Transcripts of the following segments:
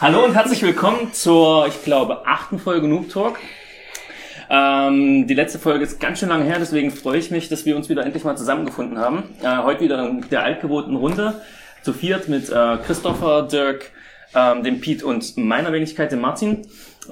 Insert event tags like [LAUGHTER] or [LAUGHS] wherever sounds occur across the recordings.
Hallo und herzlich willkommen zur, ich glaube, achten Folge Noob Talk. Ähm, die letzte Folge ist ganz schön lange her, deswegen freue ich mich, dass wir uns wieder endlich mal zusammengefunden haben. Äh, heute wieder in der altgewohnten Runde, zu viert mit äh, Christopher, Dirk, ähm, dem Pete und meiner Wenigkeit, dem Martin.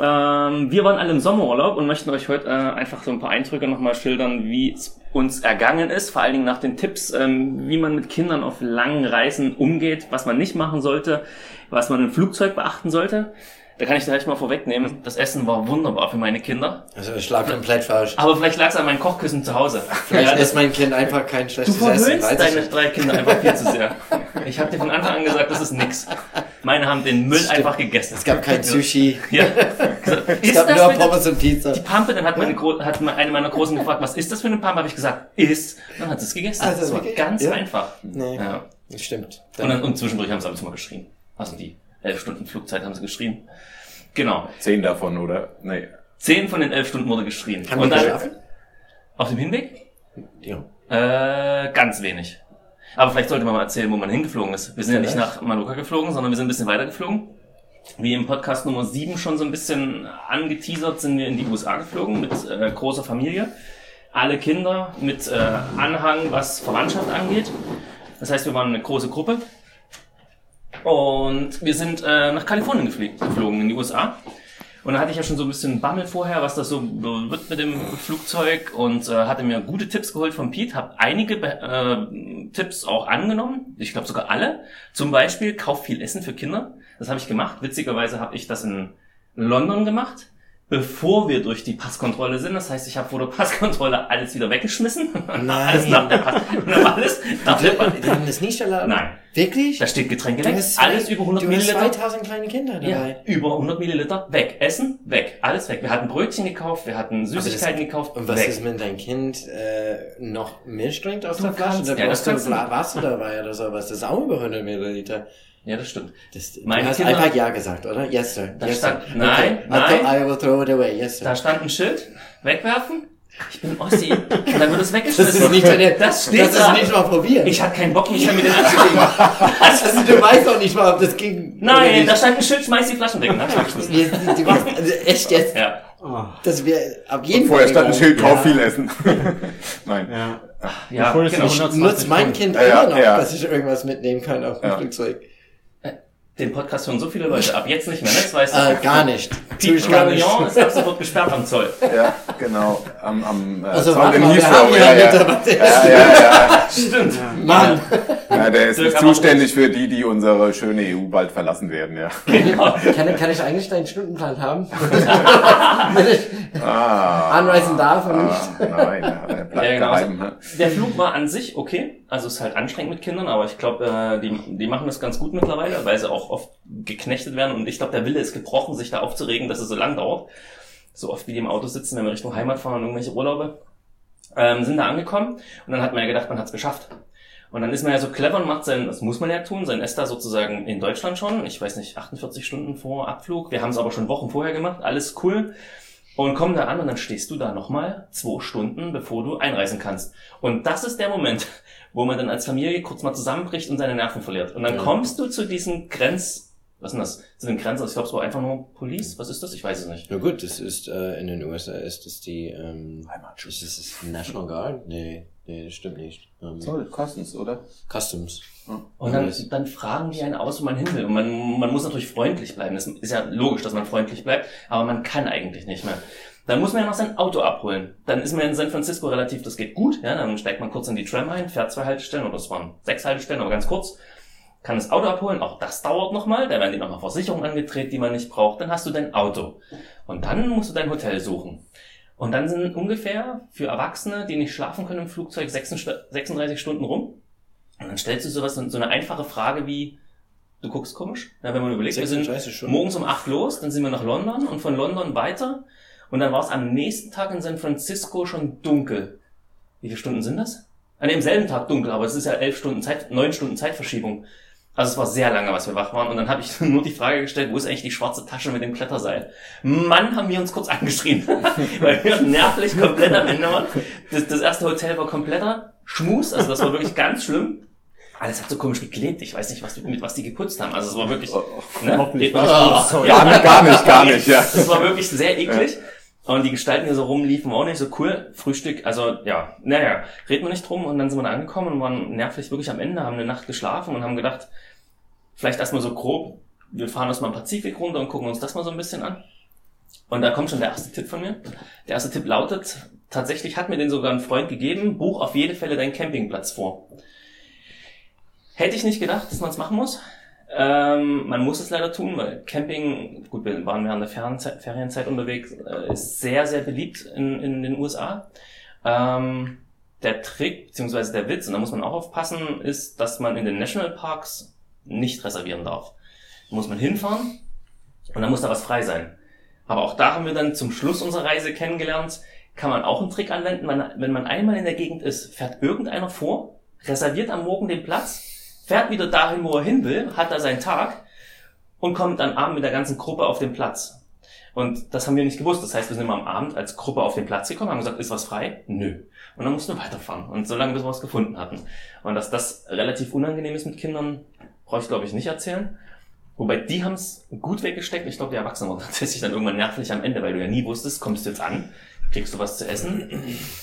Ähm, wir waren alle im Sommerurlaub und möchten euch heute äh, einfach so ein paar Eindrücke nochmal schildern, wie es uns ergangen ist, vor allen Dingen nach den Tipps, ähm, wie man mit Kindern auf langen Reisen umgeht, was man nicht machen sollte, was man im Flugzeug beachten sollte. Da kann ich gleich mal vorwegnehmen. Das Essen war wunderbar für meine Kinder. Also ich lag komplett falsch. Aber vielleicht lag es an meinem Kochkissen zu Hause. Vielleicht Ja, ist mein Kind einfach kein Du schlechtes Essen. verhöhnst weiß deine drei Kinder einfach viel zu sehr. [LAUGHS] Ich habe dir von Anfang an gesagt, das ist nix. Meine haben den Müll Stimmt. einfach gegessen. Es gab kein Sushi. Ja. [LAUGHS] Es Ist gab nur Pommes und Pizza. Die Pampe, dann hat, meine, hat eine meiner Großen gefragt, was ist das für eine Pampe? Habe ich gesagt, ist. Dann hat sie es gegessen. Also das war wirklich? ganz Ja. einfach. Nee, Ja. das stimmt. Und, dann, und zwischendurch haben sie ab und zu mal geschrien. Also die elf Stunden Flugzeit haben sie geschrien. Genau. Zehn davon, oder? Nee. Zehn von den elf Stunden wurde geschrien. Haben und die dann geschlafen? auf dem Hinweg? Ja. Äh, ganz wenig. Aber vielleicht sollte man mal erzählen, wo man hingeflogen ist. Wir sind ja nicht nach Mallorca geflogen, sondern wir sind ein bisschen weiter geflogen. Wie im Podcast Nummer 7 schon so ein bisschen angeteasert, sind wir in die USA geflogen mit äh, großer Familie. Alle Kinder mit äh, Anhang, was Verwandtschaft angeht. Das heißt, wir waren eine große Gruppe. Und wir sind äh, nach Kalifornien geflogen, in die USA. Und da hatte ich ja schon so ein bisschen Bammel vorher, was das so wird mit dem Flugzeug und äh, hatte mir gute Tipps geholt von Pete, habe einige äh, Tipps auch angenommen, ich glaube sogar alle. Zum Beispiel, kauf viel Essen für Kinder. Das habe ich gemacht. Witzigerweise habe ich das in London gemacht, bevor wir durch die Passkontrolle sind. Das heißt, ich habe vor der Passkontrolle alles wieder weggeschmissen. Nein. alles nach der Pass und habe alles nach der Pass Die haben das nicht erlaubt? Nein. Wirklich? Da steht Getränke weg. hast Alles über 100 du hast Milliliter. 2000 kleine Kinder dabei. Ja, über 100 Milliliter weg. Essen, weg. Alles weg. Wir hatten Brötchen gekauft, wir hatten Süßigkeiten das- gekauft, Und was weg. ist, wenn dein Kind äh, noch Milch trinkt aus Du der Flasche? kannst- Da ja, das du kannst du- dabei oder sowas. Das ist auch über 100 Milliliter. Ja, das stimmt. Das, Meine du hast Kinder- einfach Ja gesagt, oder? Yes, sir. Da yes, stand- sir. nein, okay. nein. I will throw it away. Yes, sir. Da stand ein Schild, wegwerfen. Ich bin Ossi. Und dann wird es [LAUGHS] Das weggeschmissen. ist nicht deine, Das steht das da. ist nicht mal probiert. Ich hatte keinen Bock, mich damit anzulegen. [LAUGHS] also, du weißt doch nicht mal, ob das ging. Nein, nicht. da stand ein Schild, schmeiß die Flaschen weg. Und dann [LAUGHS] du machst, also echt jetzt, Ja. dass wir ab jedem Und vorher stand ein Schild, kauf Ja. viel Essen. Nein. Ja. Ja, Bevor genau. Ich 120 nutze mein. Kind Ja, ja, immer noch, ja. dass ich irgendwas mitnehmen kann auf dem Ja. Flugzeug. Den Podcast hören so viele Leute. Ab jetzt nicht mehr, ne? Das weißt du. Äh, gar nicht. Ich gar nicht. Ist ab sofort gesperrt am Zoll. Ja, genau. Am, am äh, Also, warte in Heathrow. Ja, ja. Ja, ja, ja. Stimmt. Mann. ja, der ist nicht zuständig für die, die unsere schöne EU bald verlassen werden, ja. Genau. [LAUGHS] Kann, kann ich eigentlich deinen Stundenplan haben? [LAUGHS] Wenn ich Ah. anreisen darf und nicht. Ah, nein, ja, der bleibt Ja, genau. geheim. ne? Der Flug war an sich okay. Also es ist halt anstrengend mit Kindern, aber ich glaube, äh, die, die machen das ganz gut mittlerweile, weil sie auch oft geknechtet werden. Und ich glaube, der Wille ist gebrochen, sich da aufzuregen, dass es so lang dauert. So oft wie die im Auto sitzen, wenn wir Richtung Heimat fahren und irgendwelche Urlaube. Ähm, sind da angekommen und dann hat man ja gedacht, man hat es geschafft. Und dann ist man ja so clever und macht sein, das muss man ja tun, sein ESTA sozusagen in Deutschland schon. Ich weiß nicht, 48 Stunden vor Abflug. Wir haben es aber schon Wochen vorher gemacht. Alles cool. Und kommen da an und dann stehst du da nochmal zwei Stunden, bevor du einreisen kannst. Und das ist der Moment, wo man dann als Familie kurz mal zusammenbricht und seine Nerven verliert. Und dann Ja. kommst du zu diesen Grenz, was ist denn das? Zu den Grenzen, ich glaube, es war einfach nur Police. Was ist das? Ich weiß es nicht. Na gut, das ist äh, in den USA ist das die ähm, ist das das National Guard? Nee, nee, das stimmt nicht. Ähm, Zoll, Customs, oder? Customs. Und dann, dann fragen die einen aus, wo man hin will. Und man, man muss natürlich freundlich bleiben. Das ist ja logisch, dass man freundlich bleibt, aber man kann eigentlich nicht mehr. Dann muss man ja noch sein Auto abholen. Dann ist man in San Francisco relativ, das geht gut. Ja, dann steigt man kurz in die Tram ein, fährt zwei Haltestellen, oder es waren sechs Haltestellen, aber ganz kurz. Kann das Auto abholen, auch das dauert nochmal. Da werden die nochmal Versicherungen angedreht, die man nicht braucht. Dann hast du dein Auto. Und dann musst du dein Hotel suchen. Und dann sind ungefähr für Erwachsene, die nicht schlafen können im Flugzeug, 36 Stunden rum. Und dann stellst du sowas, so eine einfache Frage wie, du guckst komisch? Ja, wenn man überlegt, wir sind 36 Stunden. morgens um 8 los, dann sind wir nach London und von London weiter. Und dann war es am nächsten Tag in San Francisco schon dunkel. Wie viele Stunden sind das? An dem selben Tag dunkel, aber es ist ja elf Stunden Zeit, neun Stunden Zeitverschiebung. Also es war sehr lange, was wir wach waren. Und dann habe ich [LAUGHS] nur die Frage gestellt, wo ist eigentlich die schwarze Tasche mit dem Kletterseil? Mann, haben wir uns kurz angeschrien. [LAUGHS] Weil wir nervlich komplett am Ende waren. Das, das erste Hotel war kompletter Schmus, also das war wirklich ganz schlimm. alles hat so komisch geklebt. Ich weiß nicht, was, mit was die geputzt haben. Also es war wirklich, Oh, ne? hoffentlich Geht man Ah, nicht raus. gar, nicht, gar nicht, gar nicht, ja. Das war wirklich sehr eklig. Und die Gestalten, die so rumliefen, waren auch nicht so cool. Frühstück, also ja, naja, reden wir nicht drum. Und dann sind wir da angekommen und waren nervlich wirklich am Ende, haben eine Nacht geschlafen und haben gedacht, vielleicht erstmal so grob, wir fahren uns mal im Pazifik runter und gucken uns das mal so ein bisschen an. Und da kommt schon der erste Tipp von mir. Der erste Tipp lautet, tatsächlich hat mir den sogar ein Freund gegeben, buch auf jede Fälle deinen Campingplatz vor. Hätte ich nicht gedacht, dass man es machen muss. Ähm, man muss es leider tun, weil Camping, gut, wir waren während der Ferienzeit, Ferienzeit unterwegs, äh, ist sehr, sehr beliebt in, in den USA. Ähm, der Trick, beziehungsweise der Witz, und da muss man auch aufpassen, ist, dass man in den Nationalparks nicht reservieren darf. Da muss man hinfahren und dann muss da was frei sein. Aber auch da haben wir dann zum Schluss unserer Reise kennengelernt, kann man auch einen Trick anwenden. Man, wenn man einmal in der Gegend ist, fährt irgendeiner vor, reserviert am Morgen den Platz, fährt wieder dahin, wo er hin will, hat da seinen Tag und kommt am Abend mit der ganzen Gruppe auf den Platz. Und das haben wir nicht gewusst. Das heißt, wir sind immer am Abend als Gruppe auf den Platz gekommen, haben gesagt, ist was frei? Nö. Und dann mussten wir weiterfahren. Und so lange, bis wir was gefunden hatten. Und dass das relativ unangenehm ist mit Kindern, brauche ich glaube ich nicht erzählen. Wobei die haben es gut weggesteckt. Ich glaube, die Erwachsenen waren [LAUGHS] tatsächlich dann irgendwann nervlich am Ende, weil du ja nie wusstest, kommst du jetzt an, kriegst du was zu essen,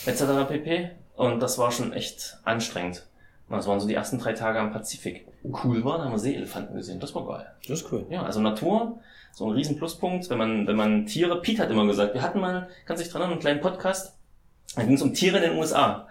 etc. pp. Und das war schon echt anstrengend. Und Das waren so die ersten drei Tage am Pazifik. Cool war, da haben wir Seeelefanten gesehen. Das war geil. Das ist cool. Ja, also Natur, so ein riesen Pluspunkt, wenn man, wenn man Tiere, Pete hat immer gesagt, wir hatten mal, kannst du dich dran erinnern, einen kleinen Podcast, da ging es um Tiere in den USA.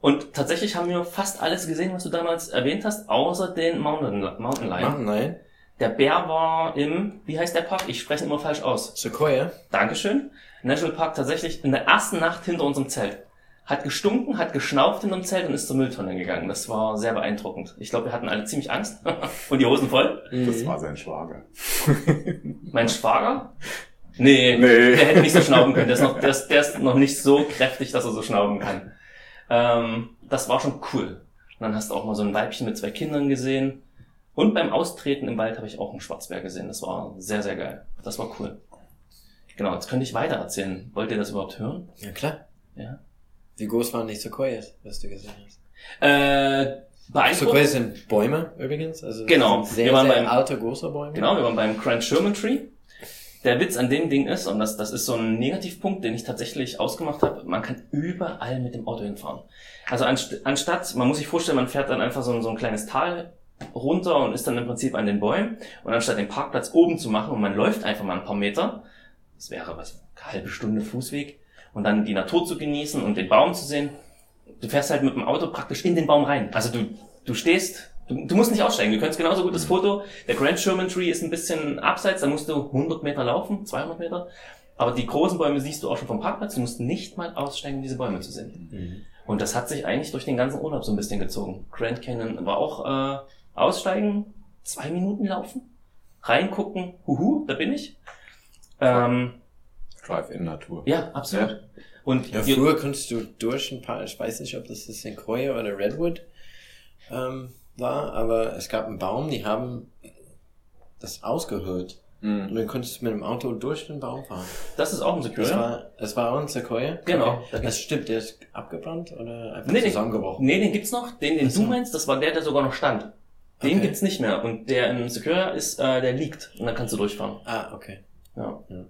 Und tatsächlich haben wir fast alles gesehen, was du damals erwähnt hast, außer den Mountain, Mountain Lion. Ah, nein. Der Bär war im, wie heißt der Park? Ich spreche immer falsch aus. Sequoia. Dankeschön. National Park tatsächlich in der ersten Nacht hinter unserem Zelt. Hat gestunken, hat geschnauft hinterm Zelt und ist zur Mülltonne gegangen. Das war sehr beeindruckend. Ich glaube, wir hatten alle ziemlich Angst [LAUGHS] und die Hosen voll. Das war sein Schwager. [LAUGHS] Mein Schwager? Nee, Nee. der hätte nicht so schnauben können. Der ist, noch, der, ist, der ist noch nicht so kräftig, dass er so schnauben kann. Ähm, das war schon cool. Und dann hast du auch mal so ein Weibchen mit zwei Kindern gesehen. Und beim Austreten im Wald habe ich auch einen Schwarzbär gesehen. Das war sehr, sehr geil. Das war cool. Genau, jetzt könnte ich weiter erzählen. Wollt ihr das überhaupt hören? Ja, klar. Ja. Wie groß waren die Sequoias, was du gesehen hast? Äh. Sequoias sind Bäume übrigens. Also Genau. Sehr, Wir waren sehr beim- alte, große Bäume. Genau, wir waren beim Grand Sherman Tree. Der Witz an dem Ding ist, und das, das ist so ein Negativpunkt, den ich tatsächlich ausgemacht habe, man kann überall mit dem Auto hinfahren. Also anst anstatt, man muss sich vorstellen, man fährt dann einfach so ein, so ein kleines Tal runter und ist dann im Prinzip an den Bäumen. Und anstatt den Parkplatz oben zu machen und man läuft einfach mal ein paar Meter, das wäre was, eine halbe Stunde Fußweg, und dann die Natur zu genießen und den Baum zu sehen, du fährst halt mit dem Auto praktisch in den Baum rein. Also du, du stehst, du, du musst nicht aussteigen. Du könntest genauso gut das Foto, der Grand Sherman Tree ist ein bisschen abseits, da musst du 100 Meter laufen, 200 Meter. Aber die großen Bäume siehst du auch schon vom Parkplatz. Du musst nicht mal aussteigen, um diese Bäume zu sehen. Mhm. Und das hat sich eigentlich durch den ganzen Urlaub so ein bisschen gezogen. Grand Canyon war auch äh, aussteigen, zwei Minuten laufen, reingucken, huhu, da bin ich. Ähm, Drive-In-Natur. ja, absolut. Und Ja, ihr- früher konntest du durch ein paar, ich weiß nicht, ob das das Sequoia oder Redwood ähm, war, aber es gab einen Baum, die haben das ausgehöhlt. Und Mhm. dann konntest du mit dem Auto durch den Baum fahren. das ist auch ein Das Secure. war, das war auch ein Sequoia? Genau. Okay. Das stimmt, der ist abgebrannt oder einfach Nee, zusammengebrochen? Nee, den gibt's noch. Den, den du meinst, das war der, der sogar noch stand. Den Okay. gibt's nicht mehr. Und der in Secure ist, äh, der liegt. Und dann kannst du durchfahren. Ah, okay. Ja. Ja.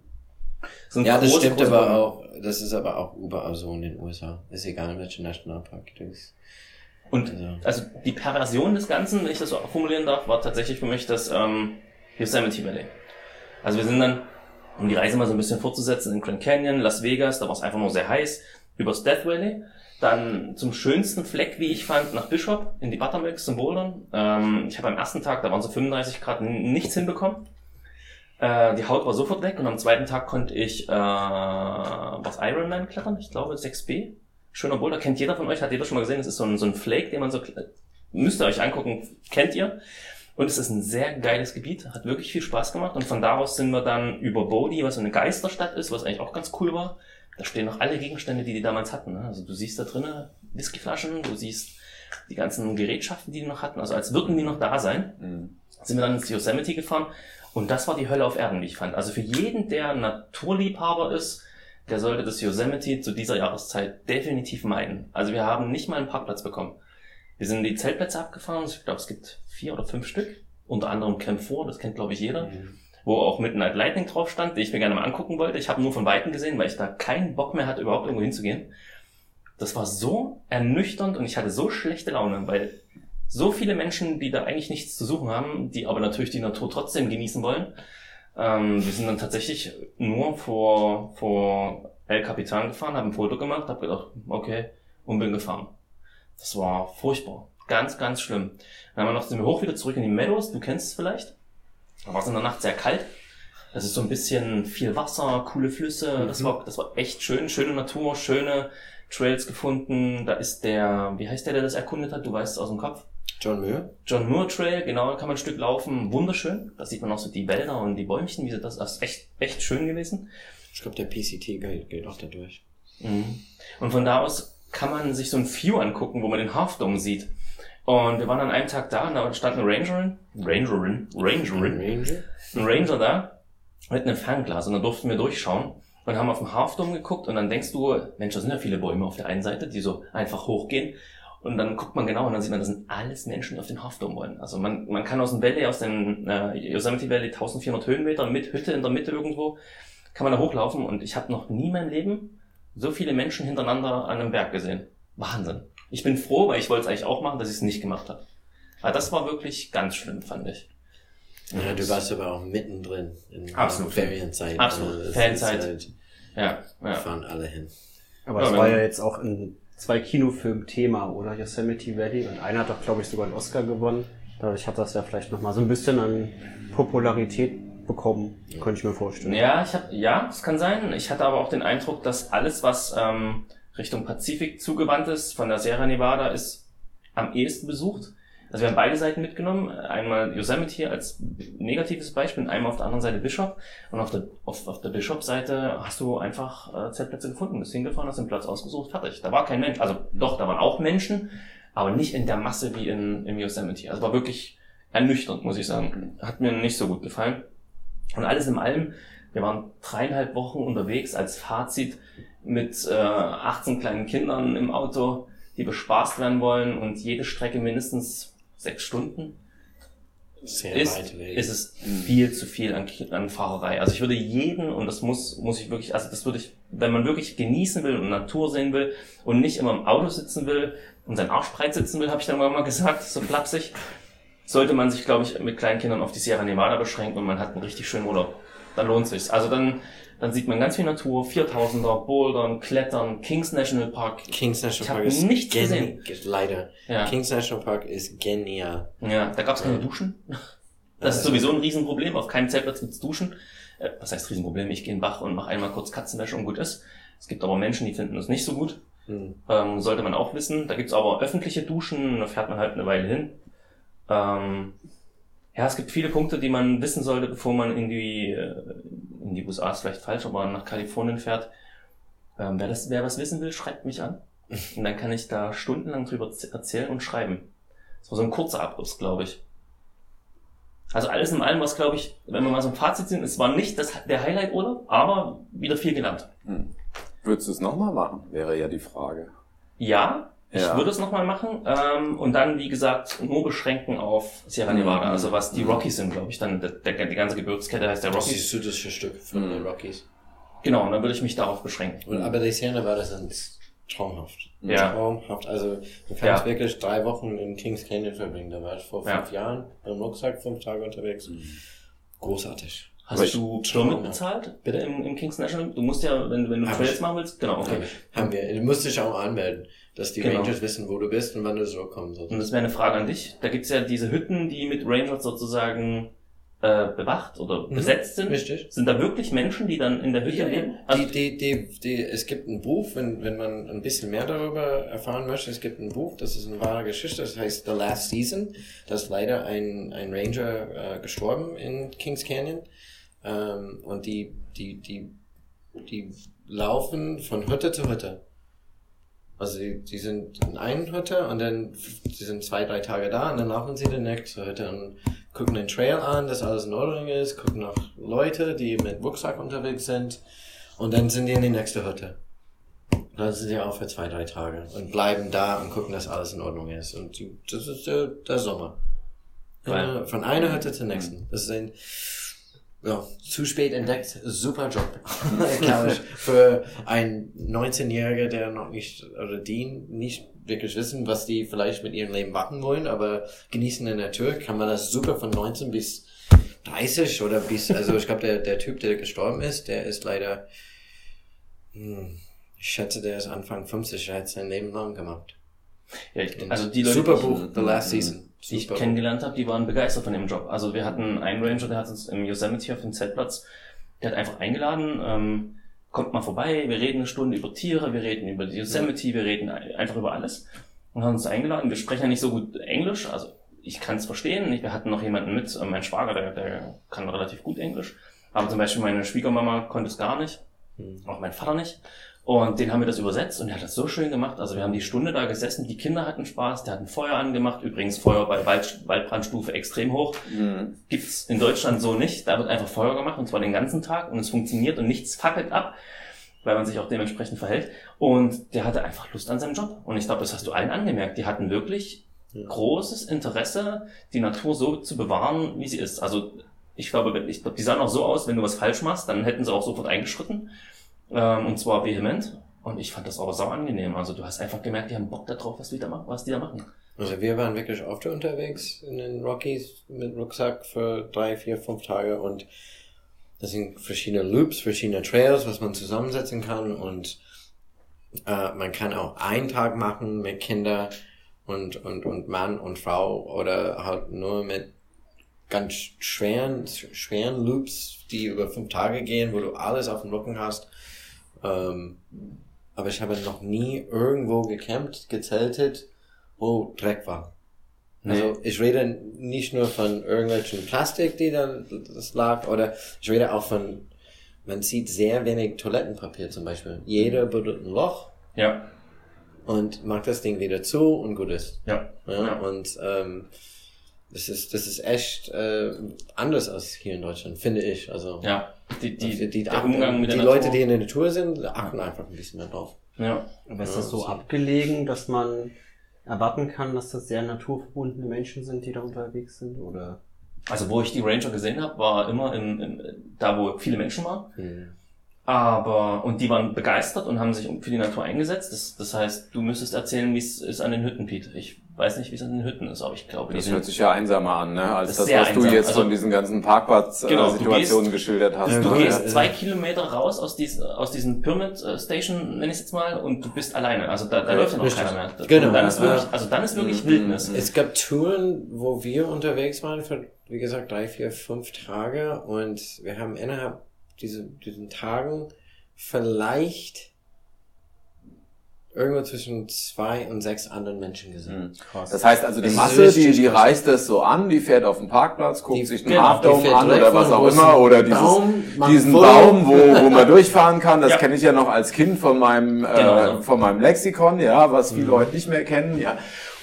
So Ja, das stimmt große aber auch, das ist aber auch überall so in den USA. Ist egal, in welchem Nationalpark du bist. Und Also, also die Perversion des Ganzen, wenn ich das so formulieren darf, war tatsächlich für mich das ähm, Yosemite Valley. Also wir sind dann, um die Reise mal so ein bisschen fortzusetzen, in Grand Canyon, Las Vegas, da war es einfach nur sehr heiß, übers Death Valley, dann zum schönsten Fleck, wie ich fand, nach Bishop, in die Buttermilks zum Bouldern. Ähm, ich habe am ersten Tag, da waren so 35 Grad, nichts hinbekommen. Äh, die Haut war sofort weg und am zweiten Tag konnte ich äh, was Ironman klettern, ich glaube 6B. Schöner Boulder, kennt jeder von euch, hat jeder schon mal gesehen, das ist so ein, so ein Flake, den man so, müsst ihr euch angucken, kennt ihr. Und es ist ein sehr geiles Gebiet, hat wirklich viel Spaß gemacht. Und von da aus sind wir dann über Bodie, was so eine Geisterstadt ist, was eigentlich auch ganz cool war. Da stehen noch alle Gegenstände, die die damals hatten. Ne? Also du siehst da drinnen Whiskyflaschen, du siehst die ganzen Gerätschaften, die die noch hatten. Also als würden die noch da sein Mhm. sind wir dann ins Yosemite gefahren und das war die Hölle auf Erden, wie ich fand. Also für jeden, der Naturliebhaber ist, der sollte das Yosemite zu dieser Jahreszeit definitiv meiden. Also wir haben nicht mal einen Parkplatz bekommen. Wir sind die Zeltplätze abgefahren. Ich glaube, es gibt vier oder fünf Stück. Unter anderem Camp 4, das kennt glaube ich jeder. Mhm. Wo auch Midnight Lightning drauf stand, die ich mir gerne mal angucken wollte. Ich habe nur von Weitem gesehen, weil ich da keinen Bock mehr hatte, überhaupt irgendwo hinzugehen. Das war so ernüchternd und ich hatte so schlechte Laune, weil so viele Menschen, die da eigentlich nichts zu suchen haben, die aber natürlich die Natur trotzdem genießen wollen. Ähm, wir sind dann tatsächlich nur vor, vor El Capitan gefahren, haben ein Foto gemacht, habe gedacht, okay, und bin gefahren. Das war furchtbar. Ganz, ganz schlimm. Dann haben wir noch, sind wir hoch wieder zurück in die Meadows, du kennst es vielleicht. Da war es in der Nacht sehr kalt. Das ist so ein bisschen viel Wasser, coole Flüsse. Das war, das war echt schön, schöne Natur, schöne Trails gefunden. Da ist der, wie heißt der, der das erkundet hat? Du weißt es aus dem Kopf. John Muir? John Moore Trail, genau, da kann man ein Stück laufen. Wunderschön. Da sieht man auch so die Wälder und die Bäumchen. Wie sie das, das ist echt, echt schön gewesen. Ich glaube, der PCT geht, geht auch da durch. Mhm. Und von da aus kann man sich so ein View angucken, wo man den Half Dome sieht. Und wir waren an einem Tag da und da stand eine Rangerin, Rangerin, Rangerin, Ranger? ein Ranger da mit einem Fernglas und dann durften wir durchschauen und haben auf den Half Dome geguckt und dann denkst du, Mensch, da sind ja viele Bäume auf der einen Seite, die so einfach hochgehen. Und dann guckt man genau und dann sieht man, das sind alles Menschen, die auf den Half Dome wollen. Also man, man kann aus dem Valley, aus dem äh, Yosemite Valley 1400 Höhenmeter mit Hütte in der Mitte irgendwo, kann man da hochlaufen und ich habe noch nie in meinem Leben so viele Menschen hintereinander an einem Berg gesehen. Wahnsinn. Ich bin froh, weil ich wollte es eigentlich auch machen, dass ich es nicht gemacht habe. Aber das war wirklich ganz schlimm, fand ich. Ja, du warst aber auch mittendrin in Absolut. Ferienzeit. Absolut. Also Ferienzeit. Halt, Ja, ja. fahren alle hin. Aber Ja, es war ja jetzt auch in zwei Kinofilmen Thema, oder? Yosemite Valley. Und einer hat doch, glaube ich, sogar einen Oscar gewonnen. Dadurch hat das ja vielleicht nochmal so ein bisschen an Popularität bekommen, könnte ich mir vorstellen. Ja, ich hab, ja, es kann sein. Ich hatte aber auch den Eindruck, dass alles, was ähm, Richtung Pazifik zugewandt ist, von der Sierra Nevada, ist am ehesten besucht. Also wir haben beide Seiten mitgenommen. Einmal Yosemite als negatives Beispiel und einmal auf der anderen Seite Bishop. Und auf der, auf, auf der Bishop-Seite hast du einfach äh, Zeltplätze gefunden, bist hingefahren, hast den Platz ausgesucht, fertig. Da war kein Mensch. Also doch, da waren auch Menschen, aber nicht in der Masse wie in, im Yosemite. Also war wirklich ernüchternd, muss ich sagen. Hat mir nicht so gut gefallen. Und alles in allem, wir waren dreieinhalb Wochen unterwegs als Fazit mit äh, 18 kleinen Kindern im Auto, die bespaßt werden wollen und jede Strecke mindestens sechs Stunden. Sehr Ist, weit weg. ist es viel zu viel an, an Fahrerei. Also ich würde jeden, und das muss, muss ich wirklich, also das würde ich, wenn man wirklich genießen will und Natur sehen will und nicht immer im Auto sitzen will und seinen Arsch breit sitzen will, habe ich dann mal gesagt, so flapsig, sollte man sich, glaube ich, mit kleinen Kindern auf die Sierra Nevada beschränken und man hat einen richtig schönen Urlaub. Dann lohnt sich's. Also dann, dann sieht man ganz viel Natur, 4000er, Bouldern, Klettern, Kings National Park. Kings National Park ist nichts geni- Leider. Ja, Kings National Park ist genial. ja da gab's keine Duschen. Das ist sowieso ein Riesenproblem. Auf keinem Zeltplatz gibt's Duschen. Äh, was heißt Riesenproblem? Ich gehe in den Bach und mache einmal kurz Katzenwäsche und gut ist. Es gibt aber Menschen, die finden das nicht so gut. Hm. Ähm, sollte man auch wissen. Da gibt's aber öffentliche Duschen, da fährt man halt eine Weile hin. Ähm, ja, es gibt viele Punkte, die man wissen sollte, bevor man in die, äh, in die USA ist vielleicht falsch, aber nach Kalifornien fährt. Ähm, wer, das, wer was wissen will, schreibt mich an. Und dann kann ich da stundenlang drüber erzählen und schreiben. Das war so ein kurzer Abriss, glaube ich. Also alles in allem, was glaube ich, wenn wir mal so ein Fazit ziehen, es war nicht das, der Highlight-Urlaub, aber wieder viel gelernt. Würdest du es nochmal machen, wäre ja die Frage. Ja, ich Ja. würde es nochmal machen. Ähm, und dann, wie gesagt, nur beschränken auf Sierra Mhm. Nevada. Also was die Rockies sind, glaube ich. Dann der, der, die ganze Gebirgskette heißt der Das ist Rockies. das südlichste Stück von den Rockies. Genau, und dann würde ich mich darauf beschränken. Und, aber die Sierra Nevada sind traumhaft. Ja. Traumhaft. Also du kannst Ja. wirklich drei Wochen in Kings Canyon verbringen. Da war ich vor Ja. fünf Jahren im Rucksack fünf Tage unterwegs. Großartig. Hast ich- du Permit bezahlt? Bitte? Im, Im Kings National? Du musst ja, wenn, wenn du Trails machen willst, genau, okay. Haben wir. Du musst dich auch anmelden, dass die Genau. Rangers wissen, wo du bist und wann du zurückkommen sollst. Und das wäre eine Frage an dich. Da gibt's ja diese Hütten, die mit Rangers sozusagen äh, bewacht oder Mhm. besetzt sind. Richtig. Sind da wirklich Menschen, die dann in der Hütte leben? Also, Die, die, die, die, es gibt ein Buch, wenn, wenn man ein bisschen mehr darüber erfahren möchte, es gibt ein Buch, das ist eine wahre Geschichte, das heißt The Last Season. Da ist leider ein, ein Ranger äh, gestorben in Kings Canyon. Ähm, und die, die, die, die laufen von Hütte zu Hütte. Also die, die sind in einer Hütte und dann die sind zwei, drei Tage da und dann laufen sie die nächste Hütte und gucken den Trail an, dass alles in Ordnung ist, gucken nach Leute, die mit Rucksack unterwegs sind und dann sind die in die nächste Hütte. Dann sind sie auch für zwei, drei Tage und bleiben da und gucken, dass alles in Ordnung ist. Und die, das ist der, der Sommer. Äh, Von einer Hütte zur nächsten. Das ist ein ja, zu spät entdeckt, super Job. [LAUGHS] [LAUGHS] Glaube ich. Für einen 19-Jähriger, der noch nicht, oder die nicht wirklich wissen, was die vielleicht mit ihrem Leben machen wollen, aber genießen in der Natur, kann man das super von 19 bis 30 oder bis, also ich glaube, der, der Typ, der gestorben ist, der ist leider, hm, ich schätze, der ist Anfang 50, er hat sein Leben lang gemacht. Ja, ich, also die Leute, super The Last Season. Die ich kennengelernt habe, die waren begeistert von dem Job. Also wir hatten einen Ranger, der hat uns im Yosemite auf dem Zeltplatz, der hat einfach eingeladen, ähm, kommt mal vorbei, wir reden eine Stunde über Tiere, wir reden über die Yosemite, wir reden ein- einfach über alles. Und haben uns eingeladen. Wir sprechen ja nicht so gut Englisch, also ich kann es verstehen. Wir hatten noch jemanden mit, mein Schwager, der, der kann relativ gut Englisch. Aber zum Beispiel meine Schwiegermama konnte es gar nicht. Auch mein Vater nicht. Und den haben wir das übersetzt und der hat das so schön gemacht. Also wir haben die Stunde da gesessen, die Kinder hatten Spaß, der hat ein Feuer angemacht. Übrigens Feuer bei Wald, Waldbrandstufe extrem hoch. Gibt's in Deutschland so nicht. Da wird einfach Feuer gemacht und zwar den ganzen Tag und es funktioniert und nichts fackelt ab, weil man sich auch dementsprechend verhält. Und der hatte einfach Lust an seinem Job. Und ich glaube, das hast du allen angemerkt. Die hatten wirklich großes Interesse, die Natur so zu bewahren, wie sie ist. Also ich glaube, ich glaube, die sahen auch so aus, wenn du was falsch machst, dann hätten sie auch sofort eingeschritten. Ähm, und zwar vehement. Und ich fand das auch sau angenehm. Also du hast einfach gemerkt, die haben Bock darauf, was die da machen, was die da machen. Also wir waren wirklich oft unterwegs in den Rockies mit Rucksack für drei, vier, fünf Tage und das sind verschiedene Loops, verschiedene Trails, was man zusammensetzen kann und äh, man kann auch einen Tag machen mit Kinder und, und, und Mann und Frau oder halt nur mit ganz schweren, schweren Loops, die über fünf Tage gehen, wo du alles auf dem Rücken hast. Ähm, aber ich habe noch nie irgendwo gecampt, gezeltet, wo Dreck war. Also ich rede nicht nur von irgendwelchen Plastik, die dann das lag, oder ich rede auch von, man sieht sehr wenig Toilettenpapier zum Beispiel. Jeder buddelt ein Loch Ja, und macht das Ding wieder zu und gut ist. ja. Ja, Ja. Und ähm, das ist das ist echt äh, anders als hier in Deutschland, finde ich. Also Ja, die, die, die, die, der Umgang mit die der Leute, Natur. die in der Natur sind, achten einfach ein bisschen mehr drauf. ja. Aber ist das so abgelegen, dass man erwarten kann, dass das sehr naturverbundene Menschen sind, die da unterwegs sind? Oder? Also wo ich die Ranger gesehen habe, war immer in, in, da, wo viele Menschen waren. Hm. Aber, und die waren begeistert und haben sich für die Natur eingesetzt. Das, das heißt, du müsstest erzählen, wie es ist an den Hütten, Pete. Ich weiß nicht, wie es an den Hütten ist, aber ich glaube, Das hört sich ja einsamer an, ne? als Das das, was du einsam. jetzt Also- von diesen ganzen Genau, du Parkplatz-Situationen gehst- geschildert hast. Du ne? gehst ja. zwei Kilometer raus aus diesen, aus diesen Pyramid äh, Station, nenne ich es jetzt mal, und du bist alleine. Also da, da Ja, läuft ja noch richtig. keiner mehr. Genau. Und dann ist wirklich, also dann ist wirklich Mhm. Wildnis. Es gab Touren, wo wir unterwegs waren für, wie gesagt, drei, vier, fünf Tage und wir haben innerhalb diese, diesen Tagen vielleicht irgendwo zwischen zwei und sechs anderen Menschen gesehen. Krass. Das heißt also, die Masse, die, die reist das so an, die fährt auf den Parkplatz, guckt Die- sich den genau, Half die Dome fährt an oder was auch immer oder dieses, Baum, diesen Foto. Baum, wo, [LAUGHS] wo man durchfahren kann. Das Ja. kenne ich ja noch als Kind von meinem, Genau äh, von meinem Lexikon, ja, was Mhm. viele heute nicht mehr kennen, ja.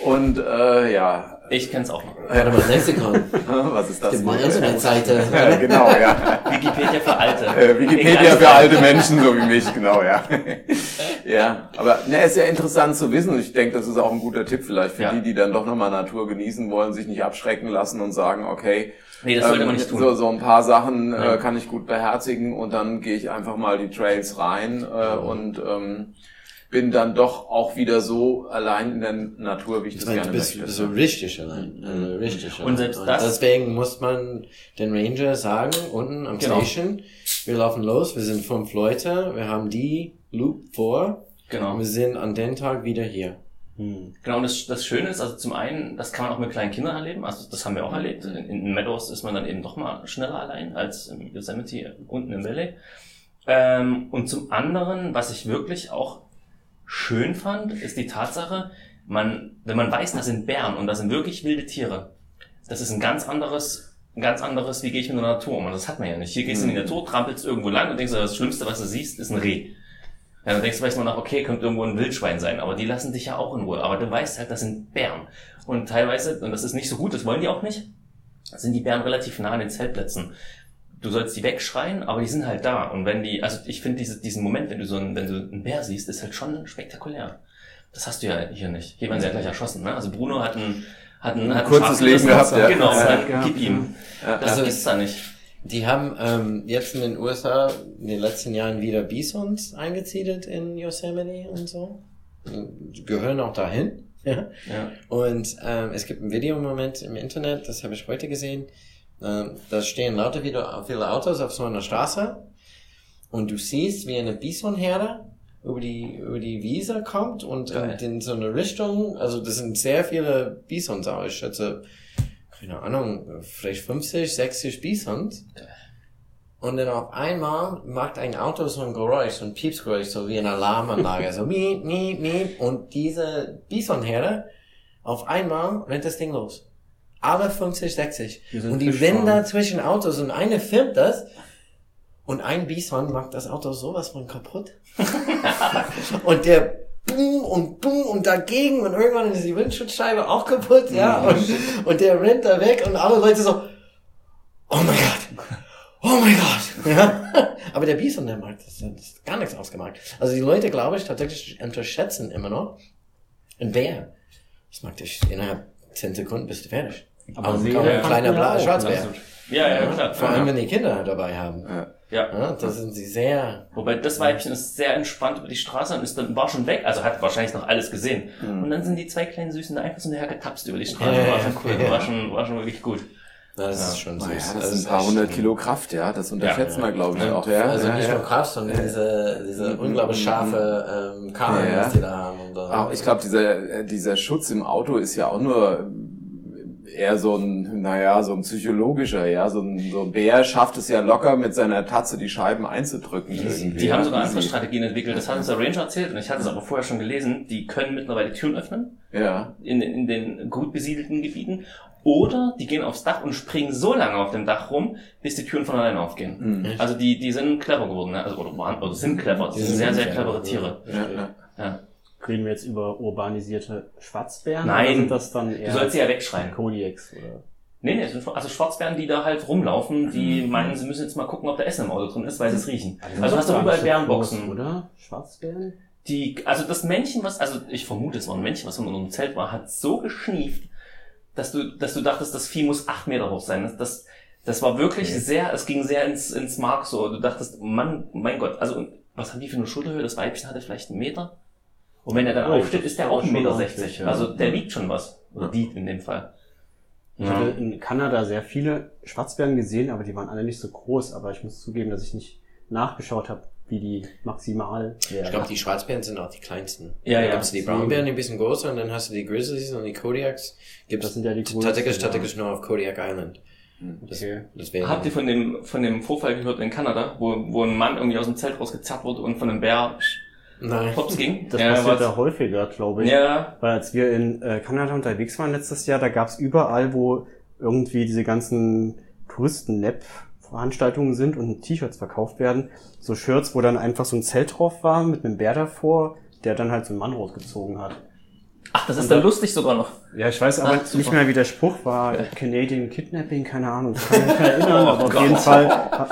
Und, äh, ja, Ich kenn's auch noch. Warte mal, Lexikon. [LAUGHS] was ist das? Gibt mal Internetseite. [LAUGHS] Ja, genau, ja. Wikipedia für Alte. Äh, Wikipedia für alte Menschen, so wie mich, genau, ja. [LAUGHS] ja, aber ne, ist ja interessant zu wissen. Ich denke, das ist auch ein guter Tipp vielleicht für Ja. die, die dann doch nochmal Natur genießen wollen, sich nicht abschrecken lassen und sagen, okay, Nee, das sollte ähm, man nicht tun. So, so ein paar Sachen Ja. äh, kann ich gut beherzigen und dann gehe ich einfach mal die Trails rein äh, und ähm, bin dann doch auch wieder so allein in der Natur, wie ich das Du gerne bist möchte. so richtig allein. Also richtig allein. Und selbst das- deswegen muss man den Ranger sagen, unten am Genau. Station, wir laufen los, wir sind fünf Leute, wir haben die Loop vor, Genau. und wir sind an den Tag wieder hier. Hm. Genau, und das, das Schöne ist, also zum einen, das kann man auch mit kleinen Kindern erleben, also das haben wir auch erlebt. In, in Meadows ist man dann eben doch mal schneller allein als im Yosemite unten im Valley. Ähm, und zum anderen, was ich wirklich auch schön fand, ist die Tatsache, man, wenn man weiß, das sind Bären und das sind wirklich wilde Tiere, das ist ein ganz anderes, ein ganz anderes, wie gehe ich mit der Natur um. Und das hat man ja nicht. Hier gehst du in die Natur, trampelst irgendwo lang und denkst, das Schlimmste, was du siehst, ist ein Reh. Ja, dann denkst du vielleicht nur nach, okay, könnte irgendwo ein Wildschwein sein, aber die lassen dich ja auch in Ruhe. Aber du weißt halt, das sind Bären. Und teilweise, und das ist nicht so gut, das wollen die auch nicht, sind die Bären relativ nah an den Zeltplätzen. Du sollst die wegschreien, aber die sind halt da. Und wenn die, also ich finde diese, diesen Moment, wenn du so einen, wenn du einen Bär siehst, ist halt schon spektakulär. Das hast du ja hier nicht. Hier werden sie ja gleich erschossen, ne? Also Bruno hat ein, hat ein, hat ein kurzes Schaf Leben gehabt, ja. Genau, Ja, dann ja. gib ihm. Das Also gibt's da nicht. Die haben ähm, jetzt in den USA in den letzten Jahren wieder Bisons eingesiedelt in Yosemite und so. Die gehören auch dahin. Ja. [LAUGHS] Ja. Und ähm, es gibt ein Video im Moment im Internet, das habe ich heute gesehen. Ähm, da stehen lauter wieder viele Autos auf so einer Straße und du siehst, wie eine Bisonherde über die über die Wiese kommt und Geil. in, so eine Richtung. Also das sind sehr viele Bisons, auch. ich schätze keine Ahnung, vielleicht 50, 60 Bisons. Und dann auf einmal macht ein Auto so ein Geräusch, so ein Piepsgeräusch, so wie eine Alarmanlage, so miep, miep, miep. Und diese Bisonherde, auf einmal rennt das Ding los. Alle 50, 60. Die sind Und die rennen da zwischen Autos und eine filmt das. Und ein Bison macht das Auto sowas von kaputt. [LAUGHS] und der boom und boom und dagegen und irgendwann ist die Windschutzscheibe auch kaputt, ja. Und, und der rennt da weg und alle Leute so, oh mein Gott, oh mein Gott. [LAUGHS] Ja. Aber der Bison, der macht das, das ist gar nichts ausgemacht. Also die Leute, glaube ich, tatsächlich unterschätzen immer noch ein Bär. Das macht dich innerhalb 10 Sekunden bist du fertig. Aber Aber Seele ein kleiner Bla auch, Schwarzbär. Ja, ja, klar. Vor allem, wenn die Kinder dabei haben. Ja. Ja. Ja, da sind sie sehr. Wobei das Weibchen ist sehr entspannt über die Straße und ist dann, war schon weg, also hat wahrscheinlich noch alles gesehen. Und dann sind die zwei kleinen Süßen da einfach so daher getapst über die Straße. Ja, War schon cool, ja. war schon, war schon wirklich gut. Na, das ist schon süß. Naja, das Also sind ist ein paar hundert Kilo Kraft, ja. Das unterschätzt man, glaube ich, Ja, auch, ja. Also ja, nicht ja. nur Kraft, sondern diese, diese unglaublich scharfe ähm, Kabel, Ja. was die da haben. Und, äh, Auch, ich glaube, dieser, äh, dieser Schutz im Auto ist ja auch nur eher so ein, naja, so ein psychologischer, ja. So ein, so ein Bär schafft es ja locker mit seiner Tatze die Scheiben einzudrücken. irgendwie, Die ja. haben sogar andere. Strategien entwickelt, das hat uns der Ranger erzählt und ich hatte es aber vorher schon gelesen, die können mittlerweile Türen öffnen Ja. in, den- in den gut besiedelten Gebieten oder die gehen aufs Dach und springen so lange auf dem Dach rum, bis die Türen von alleine aufgehen. Mhm. Also die, die sind clever geworden, ne? also, oder, waren, oder sind clever, die sind sehr, sehr clevere Tiere. Ja, ja. Ja. Reden wir jetzt über urbanisierte Schwarzbären? Nein. Sind das dann eher Du sollst sie ja wegschreien. Kodiaks oder? Nee, nee, sind also Schwarzbären, die da halt rumlaufen, die meinen, sie müssen jetzt mal gucken, ob da Essen im Auto drin ist, weil sie es riechen. Also hast du überall Bärenboxen. Oder? Schwarzbären? Die, also das Männchen, was, also ich vermute, es war ein Männchen, was in unserem Zelt war, hat so geschnieft, dass du, dass du dachtest, das Vieh muss acht Meter hoch sein. Das, das, das war wirklich sehr, es ging sehr ins, ins Mark so. Du dachtest, Mann, mein Gott, also was haben die für eine Schulterhöhe? Das Weibchen hatte vielleicht einen Meter. Und wenn er dann Oh, aufsteht, ist der auch aber ein Meter schon sechzig. ordentlich, ja. Also der wiegt schon was. Oder die in dem Fall. Ich hatte in Kanada sehr viele Schwarzbären gesehen, aber die waren alle nicht so groß. Aber ich muss zugeben, dass ich nicht nachgeschaut habe, wie die maximal Ich glaube, die Schwarzbären sind auch die kleinsten. Ja, dann ja. hast du die Braunbären, die ein bisschen größer, und dann hast du die Grizzlies und die Kodiaks. Gibt Das sind ja die größten, tatsächlich, ja. tatsächlich nur auf Kodiak Island. Das, Okay. das Habt ihr von dem, von dem Vorfall gehört in Kanada, wo, wo ein Mann irgendwie aus dem Zelt rausgezerrt wurde und von einem Bär Nein. hops ging? Das Ja, passiert da häufiger, glaube ich. Ja, Weil als wir in äh, Kanada unterwegs waren letztes Jahr, da gab's überall, wo irgendwie diese ganzen Touristen-Nap-Veranstaltungen sind und T-Shirts verkauft werden, so Shirts, wo dann einfach so ein Zelt drauf war mit einem Bär davor, der dann halt so einen Mann rausgezogen hat. Ach, das ist dann lustig sogar noch. Ja, ich weiß aber Ach, nicht mehr, wie der Spruch war. Canadian Kidnapping, keine Ahnung. Ich kann mich [LAUGHS] erinnern, Oh aber auf jeden Fall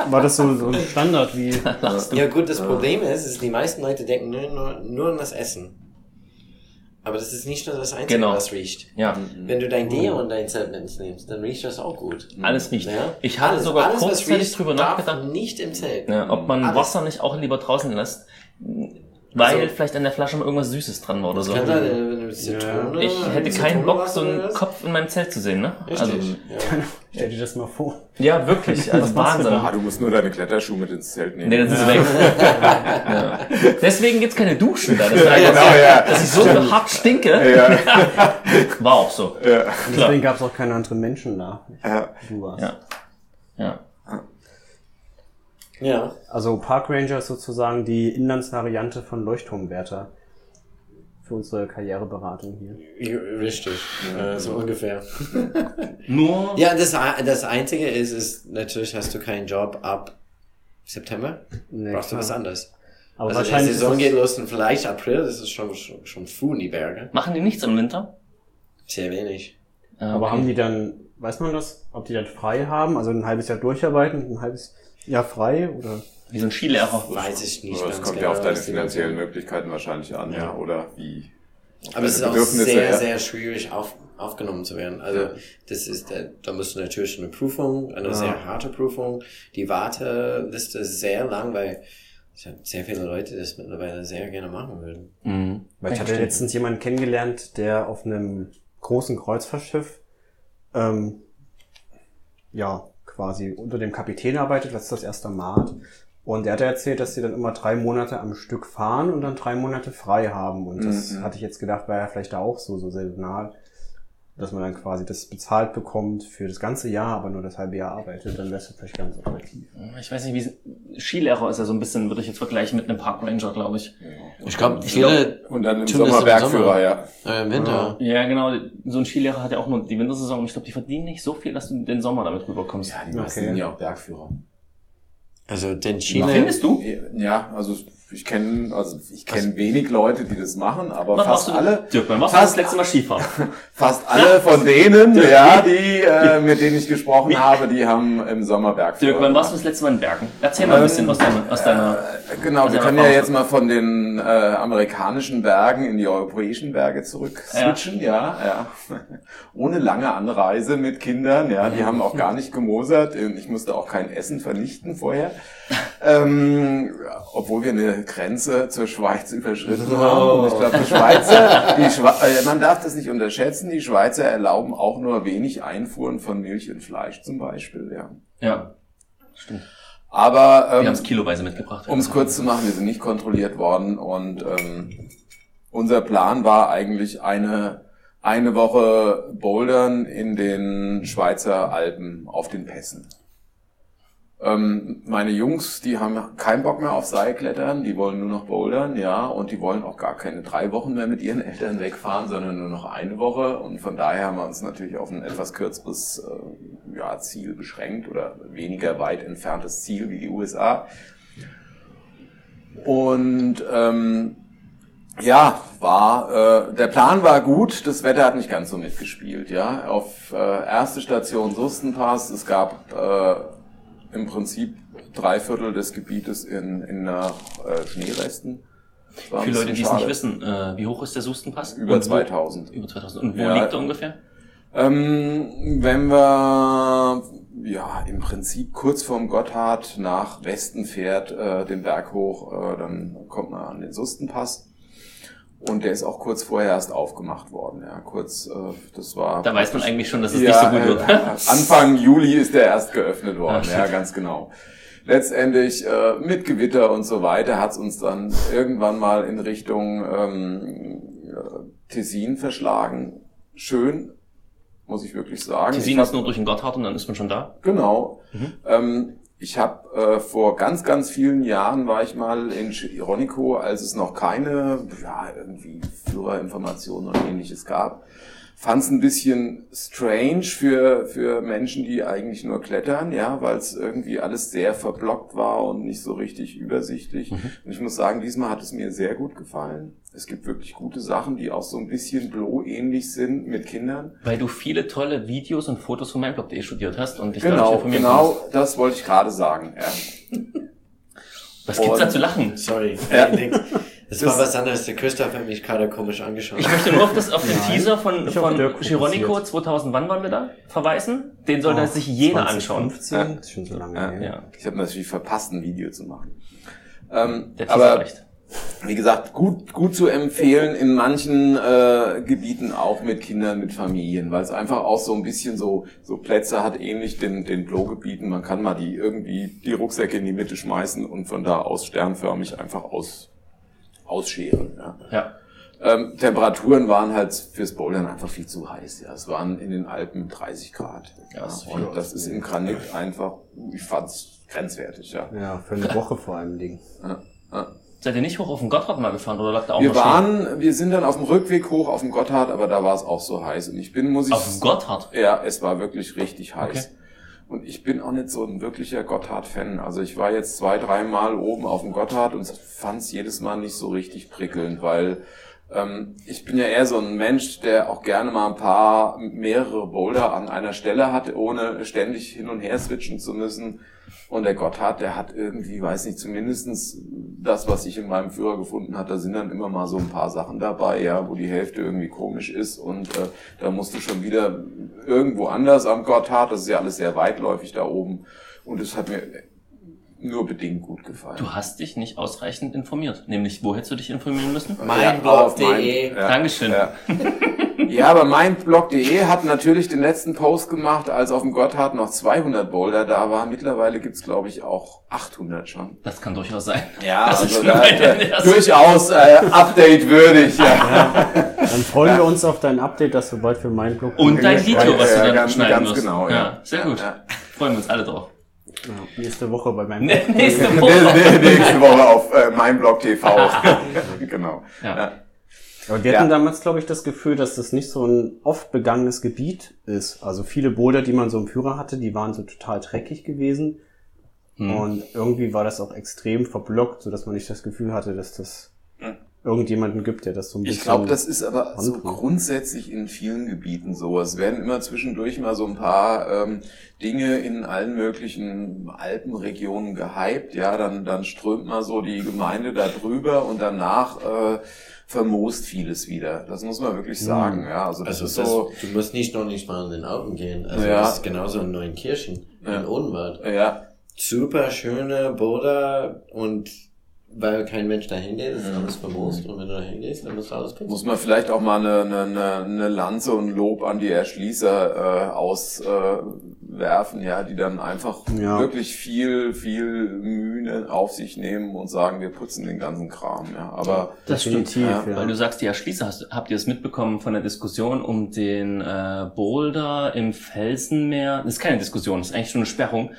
war das so, so ein Standard wie. [LAUGHS] Ja gut, das Problem ist, ist, die meisten Leute denken nur, nur, nur an das Essen. Aber das ist nicht nur das Einzige, Genau. was riecht. Ja, Wenn du dein Deo und dein Zelt mitnimmst, dann riecht das auch gut. alles riecht. Ja? Ich hatte alles, sogar alles, kurzzeitig drüber nachgedacht, nicht im Zelt. ja, ob man Alles. Wasser nicht auch lieber draußen lässt, weil Also- vielleicht an der Flasche mal irgendwas Süßes dran war oder so. Kann sein, wenn du Zitrone, Ich hätte keinen Bock, so einen? Kopf in meinem Zelt zu sehen, ne? Richtig. Also, ja. [LAUGHS] Stell dir das mal vor. ja, wirklich, also [LAUGHS] Was machst du Wahnsinn. Ah, du musst nur deine Kletterschuhe mit ins Zelt nehmen. Nee, das ist weg. [LAUGHS] ja. Deswegen gibt's keine Duschen da. Das ist einfach genau, so, ja. dass ich so hart stinke. ja, War auch so. ja, deswegen gab's auch keine anderen Menschen da. ja. Du warst. Ja. Ja. Ja. Also Park Ranger ist sozusagen die Inlandsvariante von Leuchtturmwärter. Für unsere Karriereberatung hier. Richtig. Ja, so ungefähr. [LAUGHS] Nur, Ja, das, das Einzige ist, ist, natürlich hast du keinen Job ab September. Nee, Brauchst du klar. was anderes. Aber also die wahrscheinlich Saison ist geht los und vielleicht April, das ist schon, schon, schon früh in die Berge. machen die nichts im Winter? Sehr wenig. Ja, Aber okay. haben die dann, weiß man das, ob die dann frei haben, also ein halbes Jahr durcharbeiten, ein halbes Ja, frei oder? Wie so ein Skilehrer. Weiß ich nicht ganz Das kommt genau, ja auf deine was die finanziellen. Möglichkeiten wahrscheinlich an, ja. oder wie. Aber es ist auch sehr, ja. sehr schwierig auf, aufgenommen zu werden. Also das ist, äh, da musst du natürlich eine Prüfung, eine sehr harte Prüfung. Die Warteliste ist sehr lang, weil es hat sehr viele Leute das mittlerweile sehr gerne machen würden. Mhm. Weil ich hatte letztens jemanden kennengelernt, der auf einem großen Kreuzfahrtschiff ähm, ja quasi unter dem Kapitän arbeitet, das ist das erste Mal. Und er hat erzählt, dass sie dann immer drei Monate am Stück fahren und dann drei Monate frei haben. Und das Mhm. hatte ich jetzt gedacht, war ja vielleicht da auch so, so saisonal, dass man dann quasi das bezahlt bekommt für das ganze Jahr, aber nur das halbe Jahr arbeitet, dann wäre es vielleicht ganz attraktiv. Ich weiß nicht, wie Skilehrer ist ja so ein bisschen, würde ich jetzt vergleichen mit einem Parkranger, glaube ich. Ich glaube, viele Und dann im Sommer Bergführer, Sommer. ja. äh, im Winter. Ja, genau. So ein Skilehrer hat ja auch nur die Wintersaison und ich glaube, die verdienen nicht so viel, dass du den Sommer damit rüberkommst. Ja, die meisten Okay. sind ja auch Bergführer. Also den China. Findest du? Ja, also ich kenne also ich kenne wenig Leute, die das machen, aber Wann fast du, alle, Dirk, wann warst du fast- das letzte Mal Skifahren? [LAUGHS] fast alle von [LAUGHS] denen, ja, die äh, mit denen ich gesprochen habe, die haben im Sommer Bergführer. Dirk, wann warst du das letzte Mal in Bergen? Erzähl mal ein bisschen aus deiner, aus deiner Äh, Genau, aus wir können ja jetzt mal von den äh, amerikanischen Bergen in die europäischen Berge zurück switchen, ja. ja, [LAUGHS] Ohne lange Anreise mit Kindern, ja, die haben auch gar nicht gemosert. Ich musste auch kein Essen vernichten vorher. Ähm, obwohl wir eine Grenze zur Schweiz überschritten haben. Und ich glaube, die Schweizer, die Schwe äh, man darf das nicht unterschätzen, die Schweizer erlauben auch nur wenig Einfuhren von Milch und Fleisch zum Beispiel, ja. Ja, stimmt. Aber Wir ähm, haben es kiloweise mitgebracht. um es kurz zu machen, wir sind nicht kontrolliert worden und ähm, unser Plan war eigentlich eine, eine Woche Bouldern in den Schweizer Alpen auf den Pässen. Ähm, meine Jungs, die haben keinen Bock mehr auf Seilklettern, die wollen nur noch bouldern, ja, und die wollen auch gar keine drei Wochen mehr mit ihren [LAUGHS] Eltern wegfahren, sondern nur noch eine Woche. Und von daher haben wir uns natürlich auf ein etwas kürzeres äh, ja, Ziel beschränkt oder weniger weit entferntes Ziel wie die USA. Und ähm, ja, war äh, der Plan war gut, das Wetter hat nicht ganz so mitgespielt. Ja, auf äh, erste Station Sustenpass, es gab äh, im Prinzip drei Viertel des Gebietes in, in nach äh, Schneeresten. Für Leute, die es nicht wissen, äh, wie hoch ist der Sustenpass? Über Und wo- 2000. Über 2000. Und wo Ja. liegt er ungefähr? Ähm, wenn wir ja im Prinzip kurz vorm Gotthard nach Westen fährt, äh, den Berg hoch, äh, dann kommt man an den Sustenpass. Und der ist auch kurz vorher erst aufgemacht worden. Ja, kurz, äh, das war. Da weiß man eigentlich schon, dass es ja, nicht so gut wird. äh, [LAUGHS] Anfang Juli ist der erst geöffnet worden. Ah, ja, ganz genau. Letztendlich äh, mit Gewitter und so weiter hat's uns dann irgendwann mal in Richtung ähm, äh, Tessin verschlagen. Schön, muss ich wirklich sagen. Tessin hab- ist nur durch den Gotthard und dann ist man schon da. Genau. Mhm. Ähm, ich habe äh, vor ganz, ganz vielen Jahren war ich mal in Ironico, als es noch keine ja, irgendwie Führerinformationen und ähnliches gab. Fand es ein bisschen strange für, für Menschen, die eigentlich nur klettern, ja, weil es irgendwie alles sehr verblockt war und nicht so richtig übersichtlich. Mhm. Und ich muss sagen, diesmal hat es mir sehr gut gefallen. Es gibt wirklich gute Sachen, die auch so ein bisschen Blo-ähnlich sind mit Kindern. Weil du viele tolle Videos und Fotos von eh studiert hast und dich dadurch Genau, informieren genau, konntest. das wollte ich gerade sagen. Ja. Was gibt's da Und- zu lachen? Sorry. Ja. Das war was anderes. Der Christoph hat mich gerade komisch angeschaut. Ich möchte nur auf, das, auf den Nein, Teaser von, ich von Chironico fokussiert. 2000, wann waren wir da? Verweisen? Den sollte sich jeder anschauen. 2015, ist schon so lange Ja. her. Ja, Ich habe natürlich verpasst, ein Video zu machen. Ähm, der Teaser aber reicht. Wie gesagt, gut, gut zu empfehlen in manchen äh, Gebieten auch mit Kindern, mit Familien, weil es einfach auch so ein bisschen so, so Plätze hat, ähnlich den, den Blo-Gebieten. Man kann mal die irgendwie die Rucksäcke in die Mitte schmeißen und von da aus sternförmig einfach aus, ausscheren. Ja. Ja. Ähm, Temperaturen waren halt fürs Bouldern einfach viel zu heiß. Ja, es waren in den Alpen 30 Grad. Ja, das und das ist im Granit einfach, ich fand's grenzwertig. Ja. Ja, für eine [LAUGHS] Woche vor allem Ding. Ja, ja. Seid ihr nicht hoch auf den Gotthard mal gefahren oder lag da auch Wir waren, wir sind dann auf dem Rückweg hoch auf dem Gotthard, aber da war es auch so heiß. Und ich bin, muss ich, Auf dem Gotthard? ja, es war wirklich richtig heiß. Okay. Und ich bin auch nicht so ein wirklicher Gotthard-Fan. Also ich war jetzt zwei, dreimal oben auf dem Gotthard und fand es jedes Mal nicht so richtig prickelnd, weil ich bin ja eher so ein Mensch, der auch gerne mal ein paar, mehrere Boulder an einer Stelle hat, ohne ständig hin und her switchen zu müssen. Und der Gotthard, der hat irgendwie, weiß nicht, zumindestens das, was ich in meinem Führer gefunden hat, da sind dann immer mal so ein paar Sachen dabei, ja, wo die Hälfte irgendwie komisch ist. Und äh, da musst du schon wieder irgendwo anders am Gotthard, das ist ja alles sehr weitläufig da oben. Und es hat mir nur bedingt gut gefallen. Du hast dich nicht ausreichend informiert. Nämlich, wo hättest du dich informieren müssen? Meinblog.de. Ja, Dankeschön. Ja. [LAUGHS] ja, aber meinblog.de hat natürlich den letzten Post gemacht, als auf dem Gotthard noch 200 Boulder da war. Mittlerweile gibt's glaube ich, auch 800 schon. Das kann durchaus sein. Ja, Das also ist da, erster- durchaus äh, update-würdig. Ja. Dann freuen wir uns auf dein Update, das du bald für meinen Blog Und dein Video, was du Ja, dann ganz- schneiden ganz wirst. genau, ja. Sehr Ja, gut. ja. Freuen wir uns alle drauf. Ja, nächste Woche bei meinem Nee, [LAUGHS] Nächste Woche. nächste Woche auf äh, meinblog TV. [LAUGHS] genau. Ja. Ja. Aber wir Ja. hatten damals, glaube ich, das Gefühl, dass das nicht so ein oft begangenes Gebiet ist. Also viele Boulder, die man so im Führer hatte, die waren so total dreckig gewesen. Hm. Und irgendwie war das auch extrem verblockt, sodass man nicht das Gefühl hatte, dass das. Irgendjemanden gibt, der das so ein bisschen... Ich glaube, das ist aber so grundsätzlich in vielen Gebieten so. Es werden immer zwischendurch mal so ein paar ähm, Dinge in allen möglichen Alpenregionen gehypt. Ja, dann, dann strömt mal so die Gemeinde da drüber und danach äh, vermoost vieles wieder. Das muss man wirklich sagen. Ja, also das Also ist das, so. du musst nicht noch nicht mal in den Alpen gehen. Also Ja. das ist genauso in Neunkirchen, Ja. in Odenwald. Ja, Super schöne Boulder und weil kein Mensch da hingeht, ist alles vermoost. Und wenn du da hingehst, dann musst du alles putzen. muss man vielleicht auch mal eine, eine, eine, Lanze und ein Lob an die Erschließer äh, auswerfen, ja, die dann einfach Ja. wirklich viel, viel Mühe auf sich nehmen und sagen, wir putzen den ganzen Kram. Ja, aber Das stimmt. Definitiv, ja. ja. Weil du sagst, die Erschließer, hast, habt ihr es mitbekommen von der Diskussion um den äh, Boulder im Felsenmeer? Das ist keine Diskussion, das ist eigentlich schon eine Sperrung.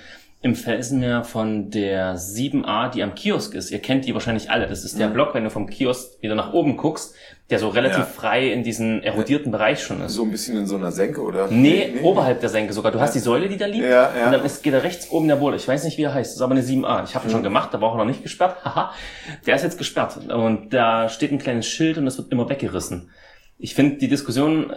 Im Felsenmeer von der 7a, die am Kiosk ist. Ihr kennt die wahrscheinlich alle. Das ist der Block, wenn du vom Kiosk wieder nach oben guckst, der so relativ Ja. frei in diesen erodierten Bereich schon ist. so ein bisschen in so einer Senke, oder? Nee, oberhalb der Senke sogar. Du hast die Säule, die da liegt. Ja, ja. Und dann ist, geht er rechts oben der Boulder. Ich weiß nicht, wie er heißt. Das ist aber eine 7a. Ich habe ihn schon gemacht, da war auch noch nicht gesperrt. [LAUGHS] Haha. Der ist jetzt gesperrt. Und da steht ein kleines Schild und das wird immer weggerissen. Ich finde die Diskussion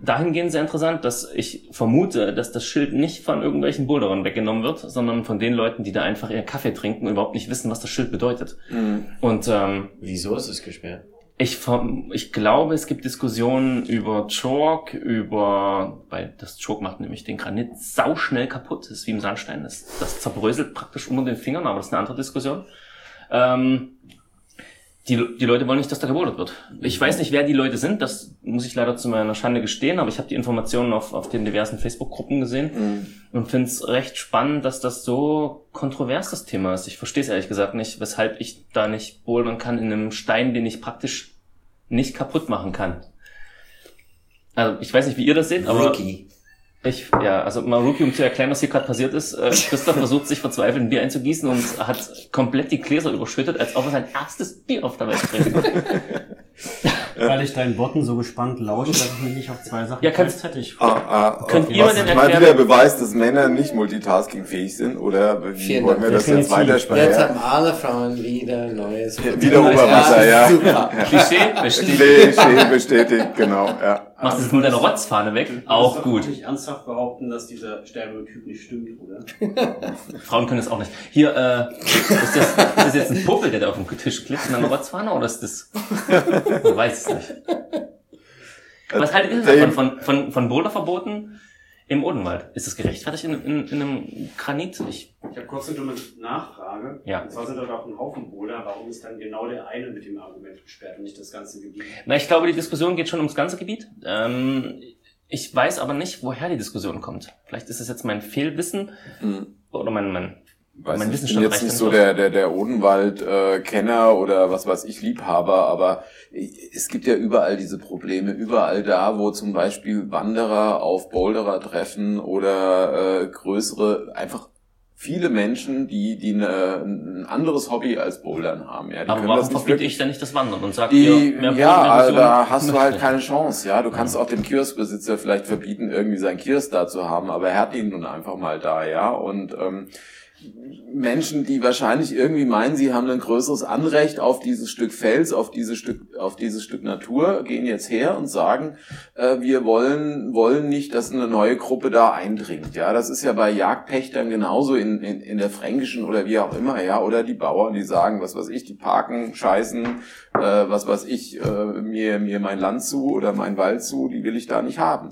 dahingehend sehr interessant, dass ich vermute, dass das Schild nicht von irgendwelchen Boulderern weggenommen wird, sondern von den Leuten, die da einfach ihren Kaffee trinken und überhaupt nicht wissen, was das Schild bedeutet. Mhm. Und ähm, Wieso ist es gesperrt? ich, verm- ich glaube, es gibt Diskussionen über Chalk, über, weil das Chalk macht nämlich den Granit sauschnell kaputt, das ist wie im Sandstein, das, das zerbröselt praktisch unter den Fingern, aber das ist eine andere Diskussion. Ähm, die, die Leute wollen nicht, dass da gebouldert wird. Ich weiß nicht, wer die Leute sind, das muss ich leider zu meiner Schande gestehen, aber ich habe die Informationen auf, auf den diversen Facebook-Gruppen gesehen Mhm. und finde es recht spannend, dass das so kontrovers das Thema ist. Ich verstehe es ehrlich gesagt nicht, weshalb ich da nicht bouldern kann in einem Stein, den ich praktisch nicht kaputt machen kann. Also ich weiß nicht, wie ihr das seht, aber Rookie. Ich, ja, also mal Rookie, um zu erklären, was hier gerade passiert ist. Äh, Christoph [LAUGHS] versucht sich verzweifelt ein Bier einzugießen und hat komplett die Gläser überschüttet, als ob er sein erstes Bier auf der Welt trinkt. [LAUGHS] Weil ich deinen Worten so gespannt lausche, dass ich mich nicht auf zwei Sachen Ja, kannst- gleichzeitig Ah, ah, Könnt okay. ihr Was denn mal erklären- wieder beweist, dass Männer nicht multitaskingfähig sind, oder wie Vielen wollen wir das jetzt weitersprechen? Jetzt Ja. haben alle Frauen wieder neues Wieder Oberwasser, ja. Super. Klischee, bestätigt. Klischee bestätigt, genau, ja. Machst du es mit deiner Rotzfahne weg? Auch gut. nicht ernsthaft behaupten, dass dieser Stereotyp nicht stimmt, oder? [LAUGHS] Frauen können es auch nicht. Hier, äh, ist das, ist das jetzt ein Popel, der da auf dem Tisch klebt in einer Rotzfahne, oder ist das, ich weiß es nicht. Was haltet ihr davon, von, von, von Boulderverboten im Odenwald? Ist das gerechtfertigt in, in, in einem Granit? Ich, Ich habe kurz eine dumme Nachfrage. Ja. Und zwar sind dort auch ein Haufen Boulder. Warum ist dann genau der eine mit dem Argument gesperrt und nicht das ganze Gebiet? na, ich glaube, die Diskussion geht schon ums ganze Gebiet. Ähm, ich weiß aber nicht, woher die Diskussion kommt. Vielleicht ist es jetzt mein Fehlwissen Hm. oder mein, mein Weiß Mein nicht, ich bin jetzt nicht so der, der, der Odenwald-Kenner oder was weiß ich, Liebhaber, aber es gibt ja überall diese Probleme, überall da, wo zum Beispiel Wanderer auf Boulderer treffen oder äh, größere, einfach viele Menschen, die, die eine, ein anderes Hobby als Bouldern haben. Ja, die aber können warum das nicht verbiete ich dann nicht das Wandern und sage, die, ja, Boulder- also da hast du halt keine Chance, ja. Du kannst auch dem Kioskbesitzer vielleicht verbieten, irgendwie seinen Kiosk da zu haben, aber er hat ihn nun einfach mal da, ja. Und ähm, Menschen, die wahrscheinlich irgendwie meinen, sie haben ein größeres Anrecht auf dieses Stück Fels, auf dieses Stück, auf dieses Stück Natur, gehen jetzt her und sagen, äh, wir wollen, wollen nicht, dass eine neue Gruppe da eindringt. Ja, das ist ja bei Jagdpächtern genauso in, in, in der fränkischen oder wie auch immer, ja, oder die Bauern, die sagen, was weiß ich, die parken, scheißen, äh, was weiß ich, äh, mir, mir mein Land zu oder mein Wald zu, die will ich da nicht haben.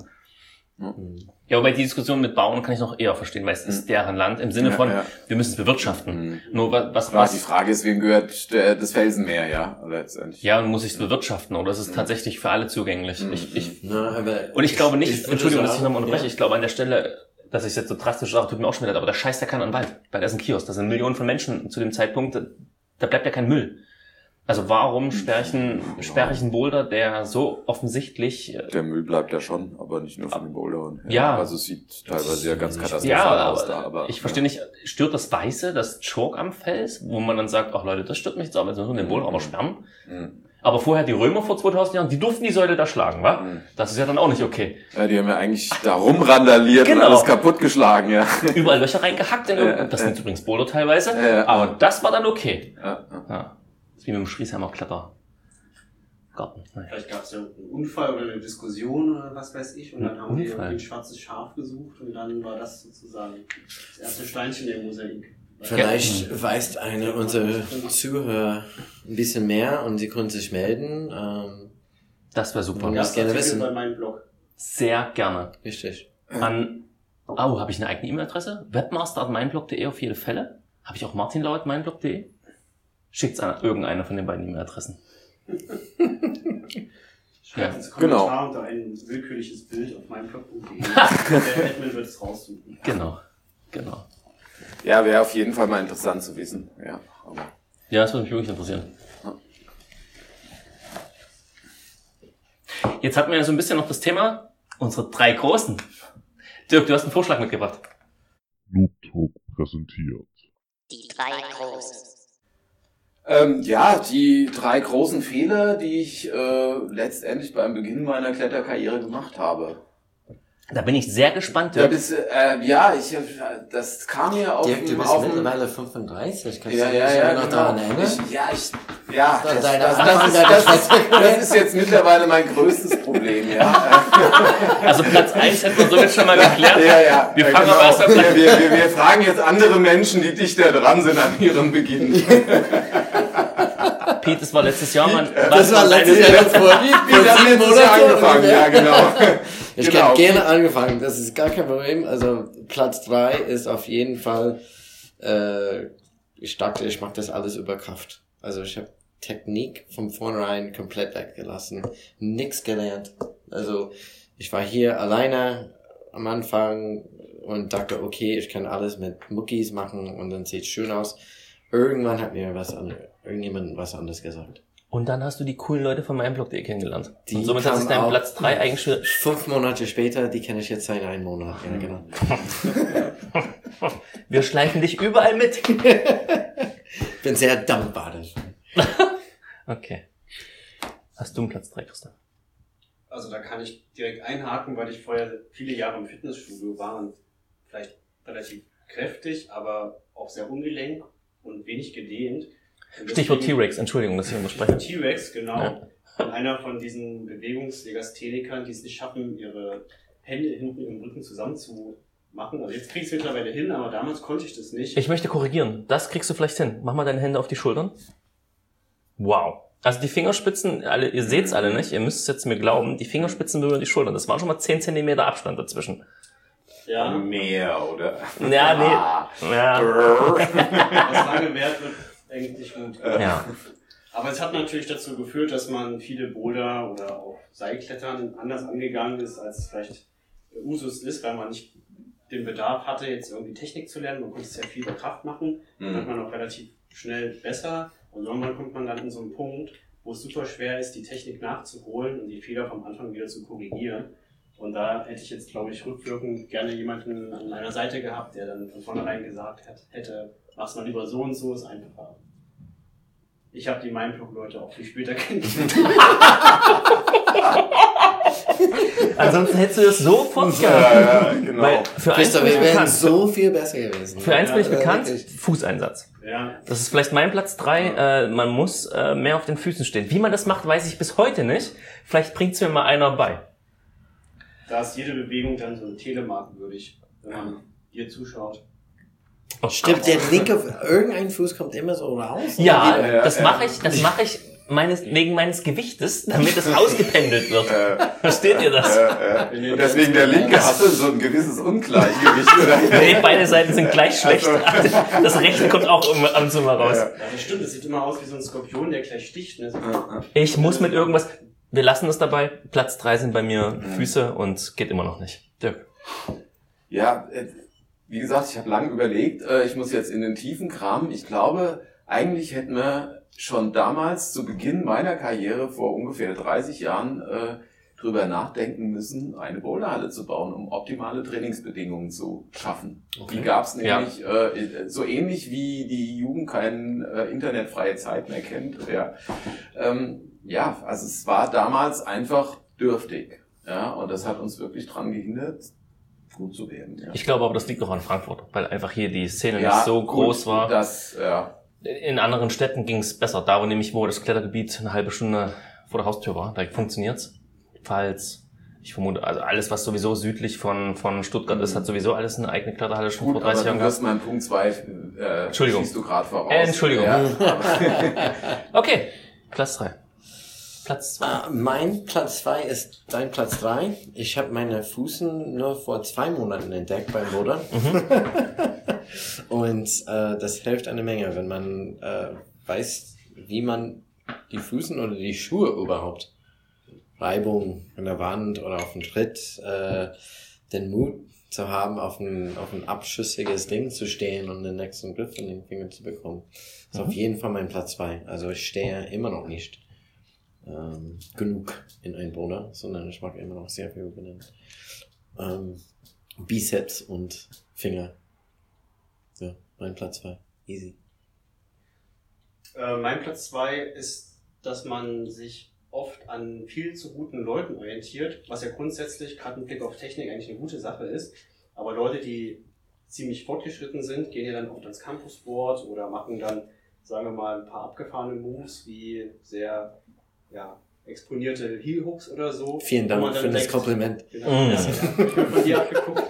Ja, wobei die Diskussion mit Bauern kann ich noch eher verstehen, weil es ist deren Land im Sinne Ja, von, ja. wir müssen es bewirtschaften. Mhm. Nur was, was, Klar, die was Frage ist, wem gehört das Felsenmeer, ja, letztendlich. ja, und muss ich es bewirtschaften oder ist es tatsächlich für alle zugänglich? Ich, ich, Na, aber und ich glaube nicht, würde Entschuldigung, dass ich nochmal unterbreche, ja. ich glaube an der Stelle, dass ich es jetzt so drastisch sage, tut mir auch schon wieder leid, aber da scheißt ja keiner an Wald, weil da ist ein Kiosk, da sind Millionen von Menschen zu dem Zeitpunkt, da bleibt ja kein Müll. Also warum sperre ich einen, sperre ich einen Boulder, der so offensichtlich äh, Der Müll bleibt ja schon, aber nicht nur von den Bouldern. Ja. Also es sieht teilweise ja ganz katastrophal Ja, aus da, aber. ich verstehe nicht, stört das Weiße, das Chalk am Fels, wo man dann sagt, ach Leute, das stört mich jetzt aber, jetzt müssen wir den Boulder aber sperren. Mhm. Aber vorher die Römer vor 2000 Jahren, die durften die Säule da schlagen, wa? Mhm. Das ist ja dann auch nicht okay. Ja, die haben ja eigentlich da rumrandaliert Genau. und alles kaputtgeschlagen, ja. Überall Löcher reingehackt, in Ja, irgendein- das ja. sind übrigens Boulder teilweise, Ja, ja. aber das war dann okay. ja. Ja. Ja. Wie mit dem Schriesheimer Klettergarten. Naja. Vielleicht gab es ja einen Unfall oder eine Diskussion oder was weiß ich und dann haben Unfall? irgendwie ein schwarzes Schaf gesucht und dann war das sozusagen das erste Steinchen im Mosaik. Vielleicht weiß einer unserer Zuhörer ein bisschen mehr und sie können sich melden. Ähm, Das wäre super. Ja. Das gerne wissen. bei meinem Blog. Sehr gerne. richtig. An, oh, habe ich eine eigene E-Mail-Adresse? Webmaster.meinblog.de auf viele Fälle. Habe ich auch martinlaut.meinblog.de? Schickt's an irgendeine von den beiden E-Mail-Adressen. Schreibt Ja, ins genau. Kommentar unter ein willkürliches Bild auf meinem Blog.de. [LAUGHS] Der Admin wird es raussuchen. Genau. Genau. Ja, wäre auf jeden Fall mal interessant zu wissen. Ja, aber Ja, das würde mich wirklich interessieren. Jetzt hatten wir ja so ein bisschen noch das Thema, unsere drei Großen. Dirk, du hast einen Vorschlag mitgebracht. Noob Talk präsentiert. Die drei Großen. Ähm, ja, die drei großen Fehler, die ich äh, letztendlich beim Beginn meiner Kletterkarriere gemacht habe. Da bin ich sehr gespannt, Ja, das, äh, ja ich, das kam mir auf Dirk, du bist auf mittlerweile 35. Kannst ja, du dich ja, ja, noch genau. daran erinnern? Ich, ja, ich, ja, Das das, das, das, ist, das, ist, das ist jetzt mittlerweile mein größtes Problem, ja. [LAUGHS] Also Platz eins hätten wir so jetzt schon mal geklärt. ja, ja. Wir ja, fangen erst wir, wir, wir, wir fragen jetzt andere Menschen, die dichter dran sind an ihrem Beginn. [LAUGHS] Pete, das war letztes Jahr, Mann. Das war letztes Jahr vor, vor sieben Monaten. angefangen, ja, genau. [LAUGHS] Ich Genau. kann gerne angefangen, das ist gar kein Problem. Also Platz drei ist auf jeden Fall, äh, ich dachte, ich mache das alles über Kraft. Also ich habe Technik von vornherein komplett weggelassen, nix gelernt. Also ich war hier alleine am Anfang und dachte, okay, ich kann alles mit Muckis machen und dann sieht's schön aus. Irgendwann hat mir was an, irgendjemand was anderes gesagt. Und dann hast du die coolen Leute von meinem Blog.de kennengelernt. Die Und somit hat sich kamen dein auch- Platz drei eigentlich schon... Fünf Monate später, die kenne ich jetzt seit einem Monat. Ja, genau. [LAUGHS] Wir schleifen dich überall mit. [LAUGHS] bin sehr dankbar dafür. [LAUGHS] Okay. Hast du einen Platz drei, Christoph? Also da kann ich direkt einhaken, weil ich vorher viele Jahre im Fitnessstudio war und vielleicht relativ kräftig, aber auch sehr ungelenk und wenig gedehnt. Stichwort T-Rex, Entschuldigung, dass ich unterspreche. T-Rex, genau. Ja. Einer von diesen Bewegungslegasthenikern, die es nicht schaffen, ihre Hände hinten im Rücken zusammen zu machen. Also jetzt krieg ich es mittlerweile hin, aber damals konnte ich das nicht. Ich möchte korrigieren. Das kriegst du vielleicht hin. Mach mal deine Hände auf die Schultern. Wow. Also die Fingerspitzen, alle, ihr seht's alle nicht, ihr müsst es jetzt mir glauben, die Fingerspitzen berühren die Schultern. Das waren schon mal 10 cm Abstand dazwischen. ja, Mehr, oder? Ja, Ah. nee. Ja. was lange währt, wird eigentlich gut. ja. [LAUGHS] Aber es hat natürlich dazu geführt, dass man viele Boulder oder auch Seilklettern anders angegangen ist, als vielleicht Usus ist, weil man nicht den Bedarf hatte, jetzt irgendwie Technik zu lernen. Man konnte es ja viel Kraft machen. Dann wird man auch relativ schnell besser. Und irgendwann kommt man dann in so einen Punkt, wo es super schwer ist, die Technik nachzuholen und die Fehler vom Anfang wieder zu korrigieren. Und da hätte ich jetzt, glaube ich, rückwirkend gerne jemanden an meiner Seite gehabt, der dann von vornherein gesagt hat, hätte, mach's mal lieber so und so, ist einfacher. Ich habe die Mindblock-Leute auch viel später [LAUGHS] kennengelernt. Ansonsten hättest du das sofort Ja, gehabt. ja, genau. Weil für eins Christoph, bin ich wir wären bekannt. so viel besser gewesen. Für eins bin ich Ja, bekannt, wirklich. Fußeinsatz. Ja, Das ist vielleicht mein Platz drei. Äh, man muss äh, mehr auf den Füßen stehen. Wie man das macht, weiß ich bis heute nicht. Vielleicht bringt's mir mal einer bei. da ist jede Bewegung dann so telemarkenwürdig, wenn man dir zuschaut. Oh, Stimmt, der linke, irgendein Fuß kommt immer so raus. Ja, Ja, das mache ich, das mache ich meines, wegen meines Gewichtes, damit es [LAUGHS] ausgependelt wird. Äh, Versteht ihr das? äh, äh. Und deswegen der linke hatte so ein gewisses Ungleichgewicht, oder? [LAUGHS] Nee, beide Seiten sind gleich schlecht. [LAUGHS] Das rechte kommt auch immer ab und zu mal raus. Ja. Das stimmt, das sieht immer aus wie so ein Skorpion, der gleich sticht. Ne? Ich muss mit irgendwas. Wir lassen es dabei. Platz drei sind bei mir Füße und geht immer noch nicht. Dirk. Ja, äh, wie gesagt, ich habe lange überlegt. Äh, ich muss jetzt in den tiefen kramen. Ich glaube, eigentlich hätten wir schon damals zu Beginn meiner Karriere vor ungefähr 30 Jahren äh, drüber nachdenken müssen, eine Boulderhalle zu bauen, um optimale Trainingsbedingungen zu schaffen. Die gab's Ja. nämlich äh, so ähnlich wie die Jugend keine äh, internetfreie Zeit mehr kennt. Ja. Ähm, ja, also es war damals einfach dürftig. Ja, und das hat uns wirklich dran gehindert, gut zu werden. Ja. Ich glaube aber, das liegt auch an Frankfurt, weil einfach hier die Szene Ja, nicht so gut, groß war. Das, ja. In anderen Städten ging es besser. Da, wo nämlich, wo das Klettergebiet eine halbe Stunde vor der Haustür war, da funktioniert's. Falls, ich vermute, also alles, was sowieso südlich von, von Stuttgart ist, hat sowieso alles eine eigene Kletterhalle schon Gut, vor aber 30 du Jahren wirst gehabt. meinen Punkt 2 äh, Entschuldigung. du gerade voraus. Äh, Entschuldigung. Ja, [LAUGHS] Okay, Platz drei. Platz zwei. Ah, mein Platz zwei ist dein Platz drei. Ich habe meine Fußen nur vor zwei Monaten entdeckt beim Rudern. [LAUGHS] Und äh, das hilft eine Menge, wenn man äh, weiß, wie man die Füßen oder die Schuhe überhaupt Reibung an der Wand oder auf dem Tritt, äh, den Mut zu haben, auf ein, auf ein abschüssiges Ding zu stehen und den nächsten Griff in den Finger zu bekommen. ist auf jeden Fall mein Platz zwei. Also ich stehe immer noch nicht ähm, genug in ein Boulder, sondern ich mag immer noch sehr viel benennen. Ähm, Biceps und Finger. Ja, mein Platz zwei. Easy. Äh, mein Platz zwei ist, dass man sich oft an viel zu guten Leuten orientiert, was ja grundsätzlich gerade im Blick auf Technik eigentlich eine gute Sache ist. Aber Leute, die ziemlich fortgeschritten sind, gehen ja dann oft ans Campusboard oder machen dann, sagen wir mal, ein paar abgefahrene Moves wie sehr ja, exponierte Heel Hooks oder so. Vielen Dank für das Kompliment. Genau, Mm. ja, von dir abgeguckt.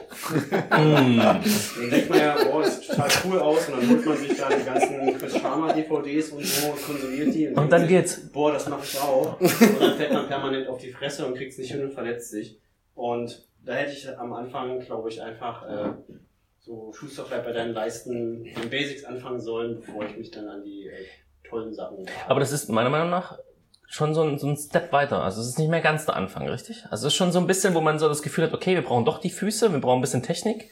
Mm. [LAUGHS] Dann denkt man ja, boah, das sieht total cool aus und dann holt man sich da die ganzen Chris Sharma DVDs und so und konsumiert die. Und denkt dann sich, geht's. Boah, das mache ich auch. Und dann fällt man permanent auf die Fresse und kriegt's nicht hin und verletzt sich. Und da hätte ich am Anfang, glaube ich, einfach äh, so Schuster bleibt bei deinen Leisten den Basics anfangen sollen, bevor ich mich dann an die äh, tollen Sachen. Aber das ist meiner Meinung nach schon so ein, so ein Step weiter. Also es ist nicht mehr ganz der Anfang, richtig? Also es ist schon so ein bisschen, wo man so das Gefühl hat, okay, wir brauchen doch die Füße, wir brauchen ein bisschen Technik.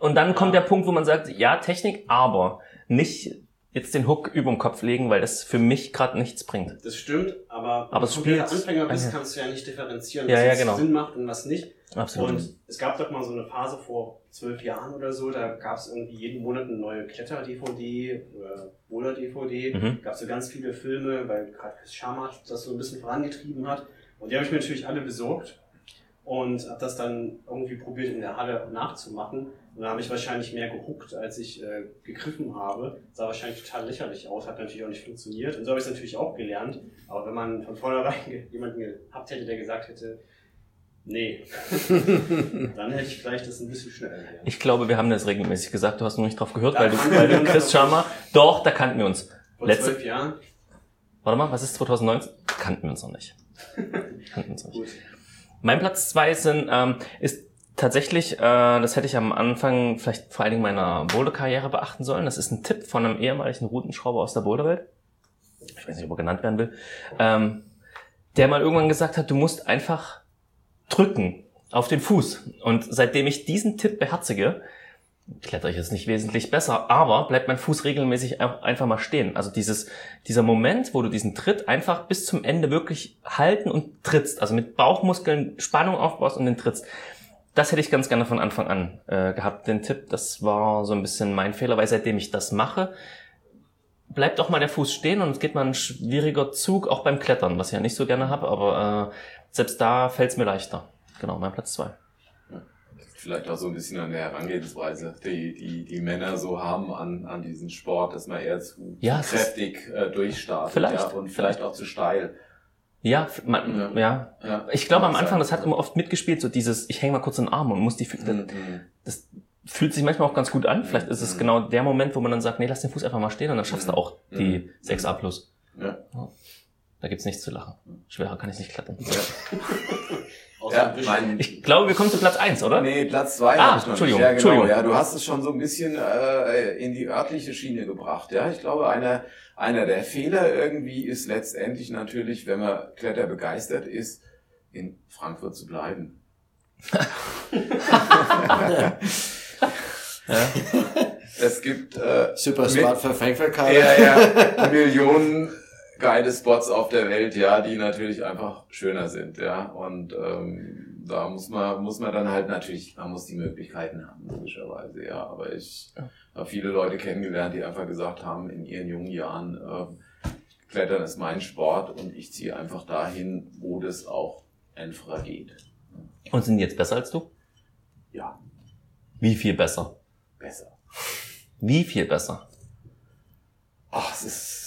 Und dann kommt der Punkt, wo man sagt, ja, Technik, aber nicht jetzt den Hook über den Kopf legen, weil das für mich gerade nichts bringt. Das stimmt, aber, Aber wenn du Anfänger bist, Ah, ja. kannst du ja nicht differenzieren, Ja, was ja, jetzt genau. Sinn macht und was nicht. Absolut. Und es gab doch mal so eine Phase vor zwölf Jahren oder so, da gab es irgendwie jeden Monat eine neue Kletter-DVD oder Boulder-DVD. Mhm. Gab so ganz viele Filme, weil gerade Chris Sharma das so ein bisschen vorangetrieben hat. Und die habe ich mir natürlich alle besorgt und habe das dann irgendwie probiert in der Halle nachzumachen. Und da habe ich wahrscheinlich mehr gehuckt, als ich äh, gegriffen habe. Sah wahrscheinlich total lächerlich aus, hat natürlich auch nicht funktioniert. Und so habe ich es natürlich auch gelernt. Aber wenn man von vornherein [LAUGHS] jemanden gehabt hätte, der gesagt hätte, nee, [LAUGHS] dann hätte ich vielleicht das ein bisschen schneller gelernt. Ich glaube, wir haben das regelmäßig gesagt, du hast nur nicht drauf gehört, weil du, weil du Chris Sharma, doch, da kannten wir uns. Vor letzte- zwölf Jahren? Warte mal, was ist 2019? Kannten wir uns noch nicht. [LAUGHS] Kannten wir uns noch nicht. Mein Platz zwei sind, ähm, ist tatsächlich, äh, das hätte ich am Anfang vielleicht vor allen Dingen meiner Boulder-Karriere beachten sollen. Das ist ein Tipp von einem ehemaligen Routenschrauber aus der Boulderwelt. Ich weiß nicht, ob er genannt werden will. Ähm, der mal irgendwann gesagt hat, du musst einfach drücken auf den Fuß. Und seitdem ich diesen Tipp beherzige, klettere ich jetzt nicht wesentlich besser, aber bleibt mein Fuß regelmäßig einfach mal stehen. Also dieses, dieser Moment, wo du diesen Tritt einfach bis zum Ende wirklich halten und trittst, also mit Bauchmuskeln Spannung aufbaust und den trittst. Das hätte ich ganz gerne von Anfang an äh, gehabt, den Tipp. Das war so ein bisschen mein Fehler, weil seitdem ich das mache, bleibt auch mal der Fuß stehen und es geht mal ein schwieriger Zug, auch beim Klettern, was ich ja nicht so gerne habe, aber äh, selbst da fällt es mir leichter. genau, mein Platz zwei. Vielleicht auch so ein bisschen an der Herangehensweise, die die, die Männer so haben an, an diesen Sport, dass man eher zu, Ja, kräftig äh, durchstartet Vielleicht, ja, und vielleicht auch zu steil. Ja, man, Ja. ja. Ja. Ich glaube am Anfang, das hat immer oft mitgespielt, so dieses, ich hänge mal kurz in den Arm und muss die Füße, Mhm. das fühlt sich manchmal auch ganz gut an. Vielleicht ist es Mhm. genau der Moment, wo man dann sagt, nee, lass den Fuß einfach mal stehen und dann schaffst du Mhm. auch die Mhm. 6a plus. Ja. Da gibt's nichts zu lachen. Schwerer kann ich nicht klettern. [LAUGHS] Außer Ja, mein, Ich glaube, wir kommen zu Platz eins, oder? Nee, Platz zwei Ah, Entschuldigung. Ja, genau. Entschuldigung. Ja, du hast es schon so ein bisschen äh, in die örtliche Schiene gebracht. Ja, ich glaube, einer, einer der Fehler irgendwie ist letztendlich natürlich, wenn man Kletter begeistert ist, in Frankfurt zu bleiben. [LAUGHS] Ja. Es gibt äh, Super Spot für Frankfurt, ja, ja, Millionen geile Spots auf der Welt, ja, die natürlich einfach schöner sind, ja. Und ähm, da muss man, muss man dann halt natürlich, man muss die Möglichkeiten haben, logischerweise, ja. Aber ich habe viele Leute kennengelernt, die einfach gesagt haben, in ihren jungen Jahren, ähm, Klettern ist mein Sport und ich ziehe einfach dahin, wo das auch einfacher geht. Und sind die jetzt besser als du? Ja, Wie viel besser? besser. Wie viel besser? Ach, es ist.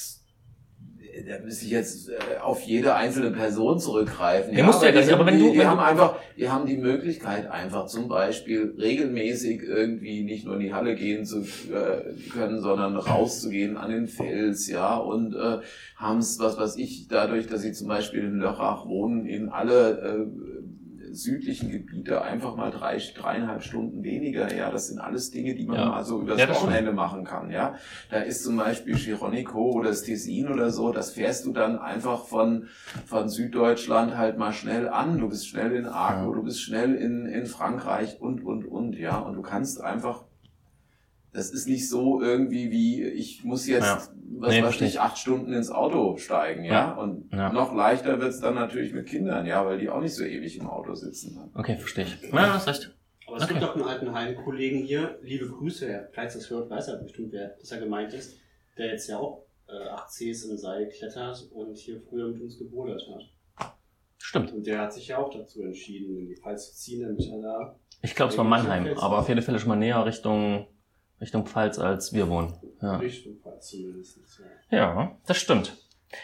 Da müsste ich jetzt äh, auf jede einzelne Person zurückgreifen. Ja, musst du ja nicht, aber wenn die, du- die haben einfach, die haben die Möglichkeit einfach zum Beispiel regelmäßig irgendwie nicht nur in die Halle gehen zu äh, können, sondern rauszugehen an den Fels, ja, und äh, haben es, was weiß ich, dadurch, dass sie zum Beispiel in Lörrach wohnen, in alle äh, südlichen Gebiete einfach mal drei, dreieinhalb Stunden weniger, ja, das sind alles Dinge, die man Ja. mal so übers Ja. Wochenende machen kann, ja. Da ist zum Beispiel Chironico oder das Tessin oder so, das fährst du dann einfach von, von Süddeutschland halt mal schnell an. Du bist schnell in Arco, Ja. du bist schnell in, in Frankreich und, und, und, ja. Und du kannst einfach, das ist nicht so irgendwie wie, ich muss jetzt, Ja. was Nee, weiß verstehe ich, ich. acht Stunden ins Auto steigen, ja. Ja. Und Ja. noch leichter wird's dann natürlich mit Kindern, ja, weil die auch nicht so ewig im Auto sitzen. Okay, verstehe ich. Ja, hast recht. Aber es Okay. gibt doch einen alten Heimkollegen hier, liebe Grüße, vielleicht das hört, weiß er bestimmt, wer das ja gemeint ist, der jetzt ja auch äh, 8Cs im Seil klettert und hier früher mit uns gebodert hat. Stimmt. Und der hat sich ja auch dazu entschieden, in die Pfalz zu ziehen, damit er da. Ich glaube, es war Mannheim, aber auf jeden Fall schon mal näher Richtung, Richtung Pfalz, als wir wohnen. Ja, Richtung Pfalz zumindest. Ja. ja das stimmt.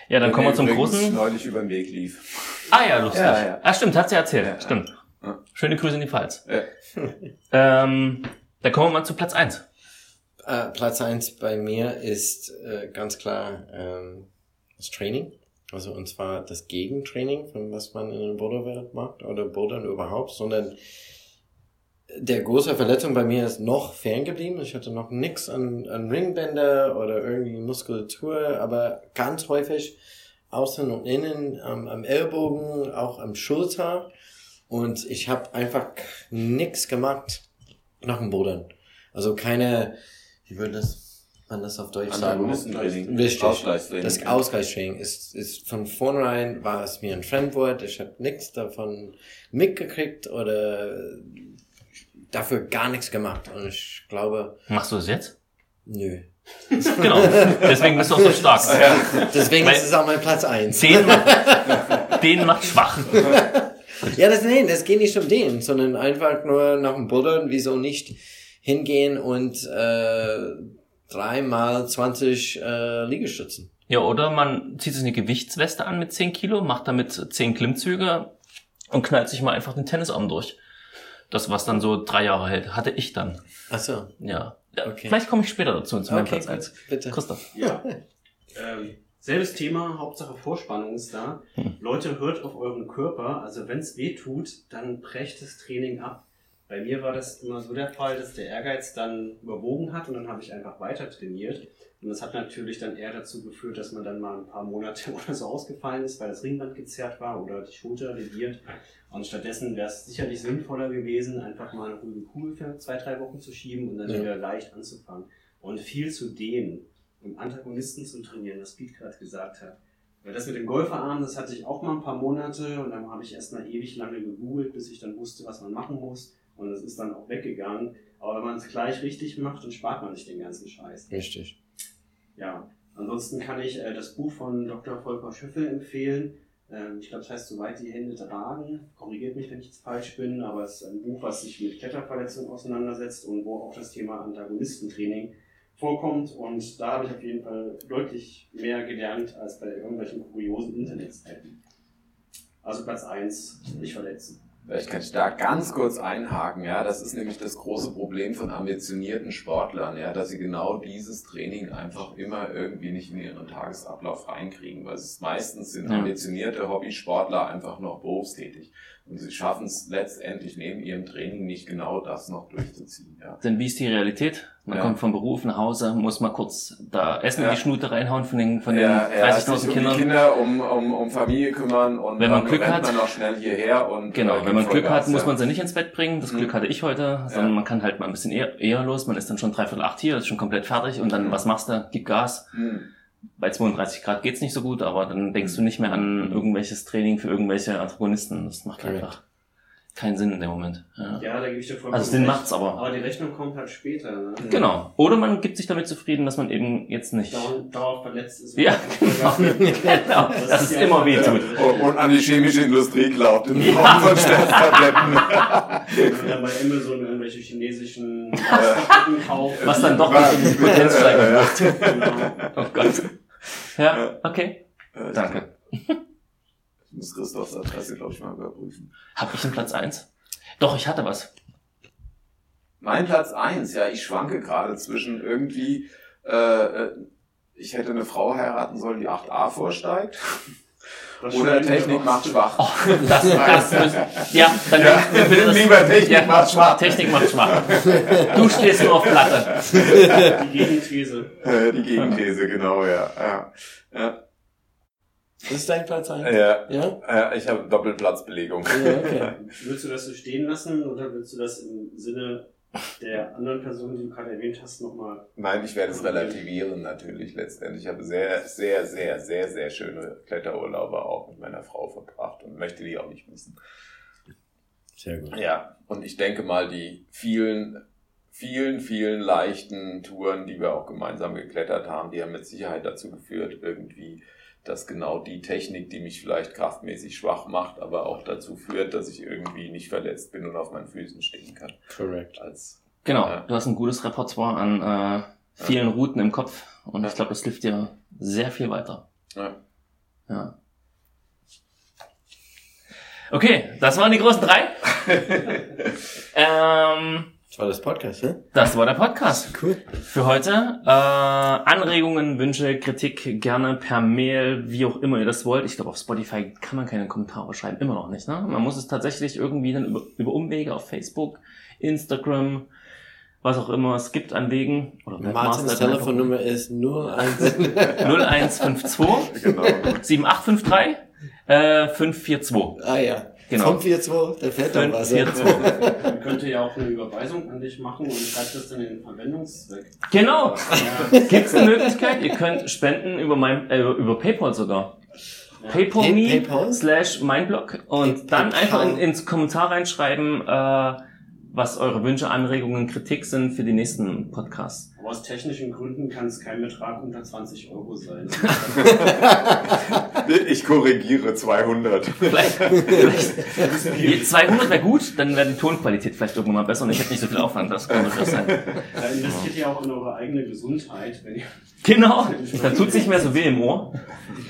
Ja, dann Der kommen wir zum großen. neulich über den Weg lief. Ah ja, lustig. Ja, ja. Ah, stimmt, hat sie erzählt. Ja, stimmt. Ja. Schöne Grüße in die Pfalz. Ja. [LAUGHS] Ähm, dann kommen wir mal zu Platz eins. Äh, Platz eins bei mir ist äh, ganz klar ähm, das Training. Also und zwar das Gegentraining, von was man in der Boulderwelt macht oder Bouldern überhaupt, sondern der große Verletzung bei mir ist noch ferngeblieben. Ich hatte noch nix an, an Ringbänder oder irgendwie Muskulatur, aber ganz häufig außen und innen am, am Ellbogen, auch am Schulter. Und ich habe einfach nix gemacht nach dem Bouldern. Also keine, wie würde das, man das auf Deutsch sagen? Richtig. Ausgleichstraining. Das Ausgleichstraining ist, ist von vornherein war es mir ein Fremdwort. Ich habe nichts davon mitgekriegt oder dafür gar nichts gemacht. Und ich glaube, Machst du es jetzt? nö. [LAUGHS] Genau. Deswegen bist du auch so stark. [LAUGHS] Deswegen Weil- ist es auch mein Platz eins. Den macht, [LAUGHS] den macht schwach. Ja, das, nee, das geht nicht um den, sondern einfach nur nach dem Bouldern, wieso nicht hingehen und äh, dreimal 20 äh, Liegestützen. Ja, oder man zieht sich eine Gewichtsweste an mit 10 Kilo, macht damit 10 Klimmzüge und knallt sich mal einfach den Tennisarm durch. Das, was dann so drei Jahre hält, hatte ich dann. Ach so. Ja. ja Okay. Vielleicht komme ich später dazu, zu meinem Okay, Platz 1. gut, bitte. Christoph. Ja. ähm, selbes Thema, Hauptsache Vorspannung ist da. Hm. Leute, hört auf euren Körper. Also wenn es weh tut, dann brecht das Training ab. Bei mir war das immer so der Fall, dass der Ehrgeiz dann überwogen hat und dann habe ich einfach weiter trainiert. Und das hat natürlich dann eher dazu geführt, dass man dann mal ein paar Monate [LAUGHS] oder so ausgefallen ist, weil das Ringband gezerrt war oder die Schulter lediert. Und stattdessen wäre es sicherlich sinnvoller gewesen, einfach mal eine ruhige Kugel für zwei, drei Wochen zu schieben und dann Ja. wieder leicht anzufangen. Und viel zu dehnen, um Antagonisten zu trainieren, was Pete gerade gesagt hat. Weil das mit dem Golferarm, das hatte ich auch mal ein paar Monate und dann habe ich erst mal ewig lange gegoogelt, bis ich dann wusste, was man machen muss. Und es ist dann auch weggegangen. Aber wenn man es gleich richtig macht, dann spart man sich den ganzen Scheiß. Richtig. Ja, ansonsten kann ich äh, das Buch von Dr. Volker Schöffel empfehlen. Ähm, ich glaube, das heißt, soweit die Hände tragen. Korrigiert mich, wenn ich jetzt falsch bin, aber es ist ein Buch, was sich mit Kletterverletzungen auseinandersetzt und wo auch das Thema Antagonistentraining vorkommt. Und da habe ich auf jeden Fall deutlich mehr gelernt als bei irgendwelchen kuriosen Internetseiten. Also Platz 1, nicht verletzen. Vielleicht kann ich da ganz kurz einhaken, ja. Das ist nämlich das große Problem von ambitionierten Sportlern, ja, dass sie genau dieses Training einfach immer irgendwie nicht in ihren Tagesablauf reinkriegen, weil es meistens sind ambitionierte Hobbysportler einfach noch berufstätig. Und sie schaffen es letztendlich neben ihrem Training nicht genau das noch durchzuziehen, ja. Denn wie ist die Realität? Man Ja. kommt vom Beruf nach Hause, muss mal kurz da Essen Ja. in die Schnute reinhauen von den, von den ja, ja, 30.000 sich um Kindern. die Kinder, um, um, um Familie kümmern und Wenn man dann Glück hat- man noch schnell hierher und Genau, äh, wenn man Glück hat, muss man sie nicht ins Bett bringen. Das Mhm. Glück hatte ich heute, sondern man kann halt mal ein bisschen eher, eher los. Man ist dann schon dreiviertel acht hier, ist schon komplett fertig und dann, Mhm. was machst du? Gib Gas. Hm. Bei 32 Grad geht's nicht so gut, aber dann denkst du nicht mehr an irgendwelches Training für irgendwelche Antagonisten. Das macht einfach keinen Sinn in dem Moment. Ja. Ja, da gebe ich dir vollkommen Also Sinn macht's aber. Aber die Rechnung kommt halt später. Ne? Genau. Oder man gibt sich damit zufrieden, dass man eben jetzt nicht. Dauernd, dauernd verletzt ist. Ja, [LAUGHS] genau. Das ist [LAUGHS] immer weh tut. Und, an die chemische Industrie glaubt in Form von Schmerztabletten. Wenn man bei Amazon irgendwelche chinesischen kauft. Was dann doch Ja. nicht in die Potenz Ja. wird. Genau. Oh Gott. Ja, okay. Danke. Ich muss Christophs Adresse, glaube ich, mal überprüfen. Hab ich einen Platz eins? Doch, ich hatte was. Mein Platz eins, ja, ich schwanke gerade zwischen irgendwie, äh, äh, ich hätte eine Frau heiraten sollen, die 8a vorsteigt. Das Oder Technik macht schwach. Oh, das, das [LAUGHS] müssen, ja, dann Ja, bitte das, lieber Technik ja, macht schwach. Technik macht schwach. Du stehst nur auf Platte. Die Gegenthese. [LAUGHS] Die Gegenthese, genau, ja. ja. ja. Das ist dein Platz 1? Ja, Ja? ja ich habe Doppelplatzbelegung. Ja, okay. [LAUGHS] Willst du das so stehen lassen oder willst du das im Sinne der anderen Person, die du gerade erwähnt hast, nochmal? Nein, ich werde es relativieren natürlich letztendlich. Ich habe sehr, sehr, sehr, sehr, sehr schöne Kletterurlaube auch mit meiner Frau verbracht und möchte die auch nicht missen. Sehr gut. Ja, und ich denke mal, die vielen, vielen, vielen leichten Touren, die wir auch gemeinsam geklettert haben, die haben mit Sicherheit dazu geführt, irgendwie, dass genau die Technik, die mich vielleicht kraftmäßig schwach macht, aber auch dazu führt, dass ich irgendwie nicht verletzt bin und auf meinen Füßen stehen kann. Correct. Als Genau, Ja. du hast ein gutes Repertoire an äh, vielen Routen im Kopf und ich glaube, das hilft dir sehr viel weiter. ja. Ja. Okay, das waren die großen drei. [LAUGHS] ähm, Das war das Podcast, ne? das war der Podcast. Cool. für heute. Äh, Anregungen, Wünsche, Kritik gerne per Mail, wie auch immer ihr das wollt. Ich glaube, auf Spotify kann man keine Kommentare schreiben, immer noch nicht. Ne? Man muss es tatsächlich irgendwie dann über, über Umwege auf Facebook, Instagram, was auch immer es gibt an Wegen. Oder Martins Telefonnummer [LAUGHS] ist 01. 0152 [LAUGHS] Genau. 7853 äh, 542. ah ja. Genau. 542, da fällt doch was. 542. Man könnte ja auch eine Überweisung an dich machen und schreibt das dann in den Verwendungszweck. Genau. Ja, Gibt es eine Möglichkeit? Ihr könnt spenden über mein, äh, über PayPal sogar. PayPal Pay- me PayPal? slash meinblog und Pay- dann PayPal. einfach in, ins Kommentar reinschreiben, äh, was eure Wünsche, Anregungen, Kritik sind für die nächsten Podcasts. Aber aus technischen Gründen kann es kein Betrag unter 20 Euro sein. [LAUGHS] Ich korrigiere 200. Vielleicht, vielleicht 200 wäre gut, dann wäre die Tonqualität vielleicht irgendwann mal besser und ich hätte nicht so viel Aufwand. Das kann durchaus sein. Da investiert ihr auch in eure eigene Gesundheit, wenn ihr Genau, da tut nicht mehr so weh im Ohr,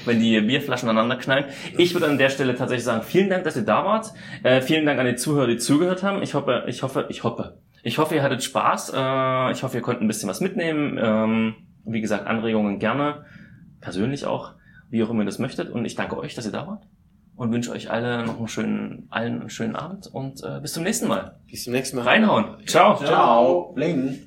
wenn die Bierflaschen aneinander knallen. Ich würde an der Stelle tatsächlich sagen, vielen Dank, dass ihr da wart. Äh, vielen Dank an die Zuhörer, die zugehört haben. Ich hoffe, ich hoffe, ich hoffe. Ich hoffe, ihr hattet Spaß. Äh, ich hoffe, ihr konntet ein bisschen was mitnehmen. Ähm, wie gesagt, Anregungen gerne. Persönlich auch, wie auch immer ihr das möchtet. Und ich danke euch, dass ihr da wart. Und wünsche euch alle noch einen schönen, allen einen schönen Abend und äh, bis zum nächsten Mal. Bis zum nächsten Mal. Reinhauen. Ciao. Ciao. Bling.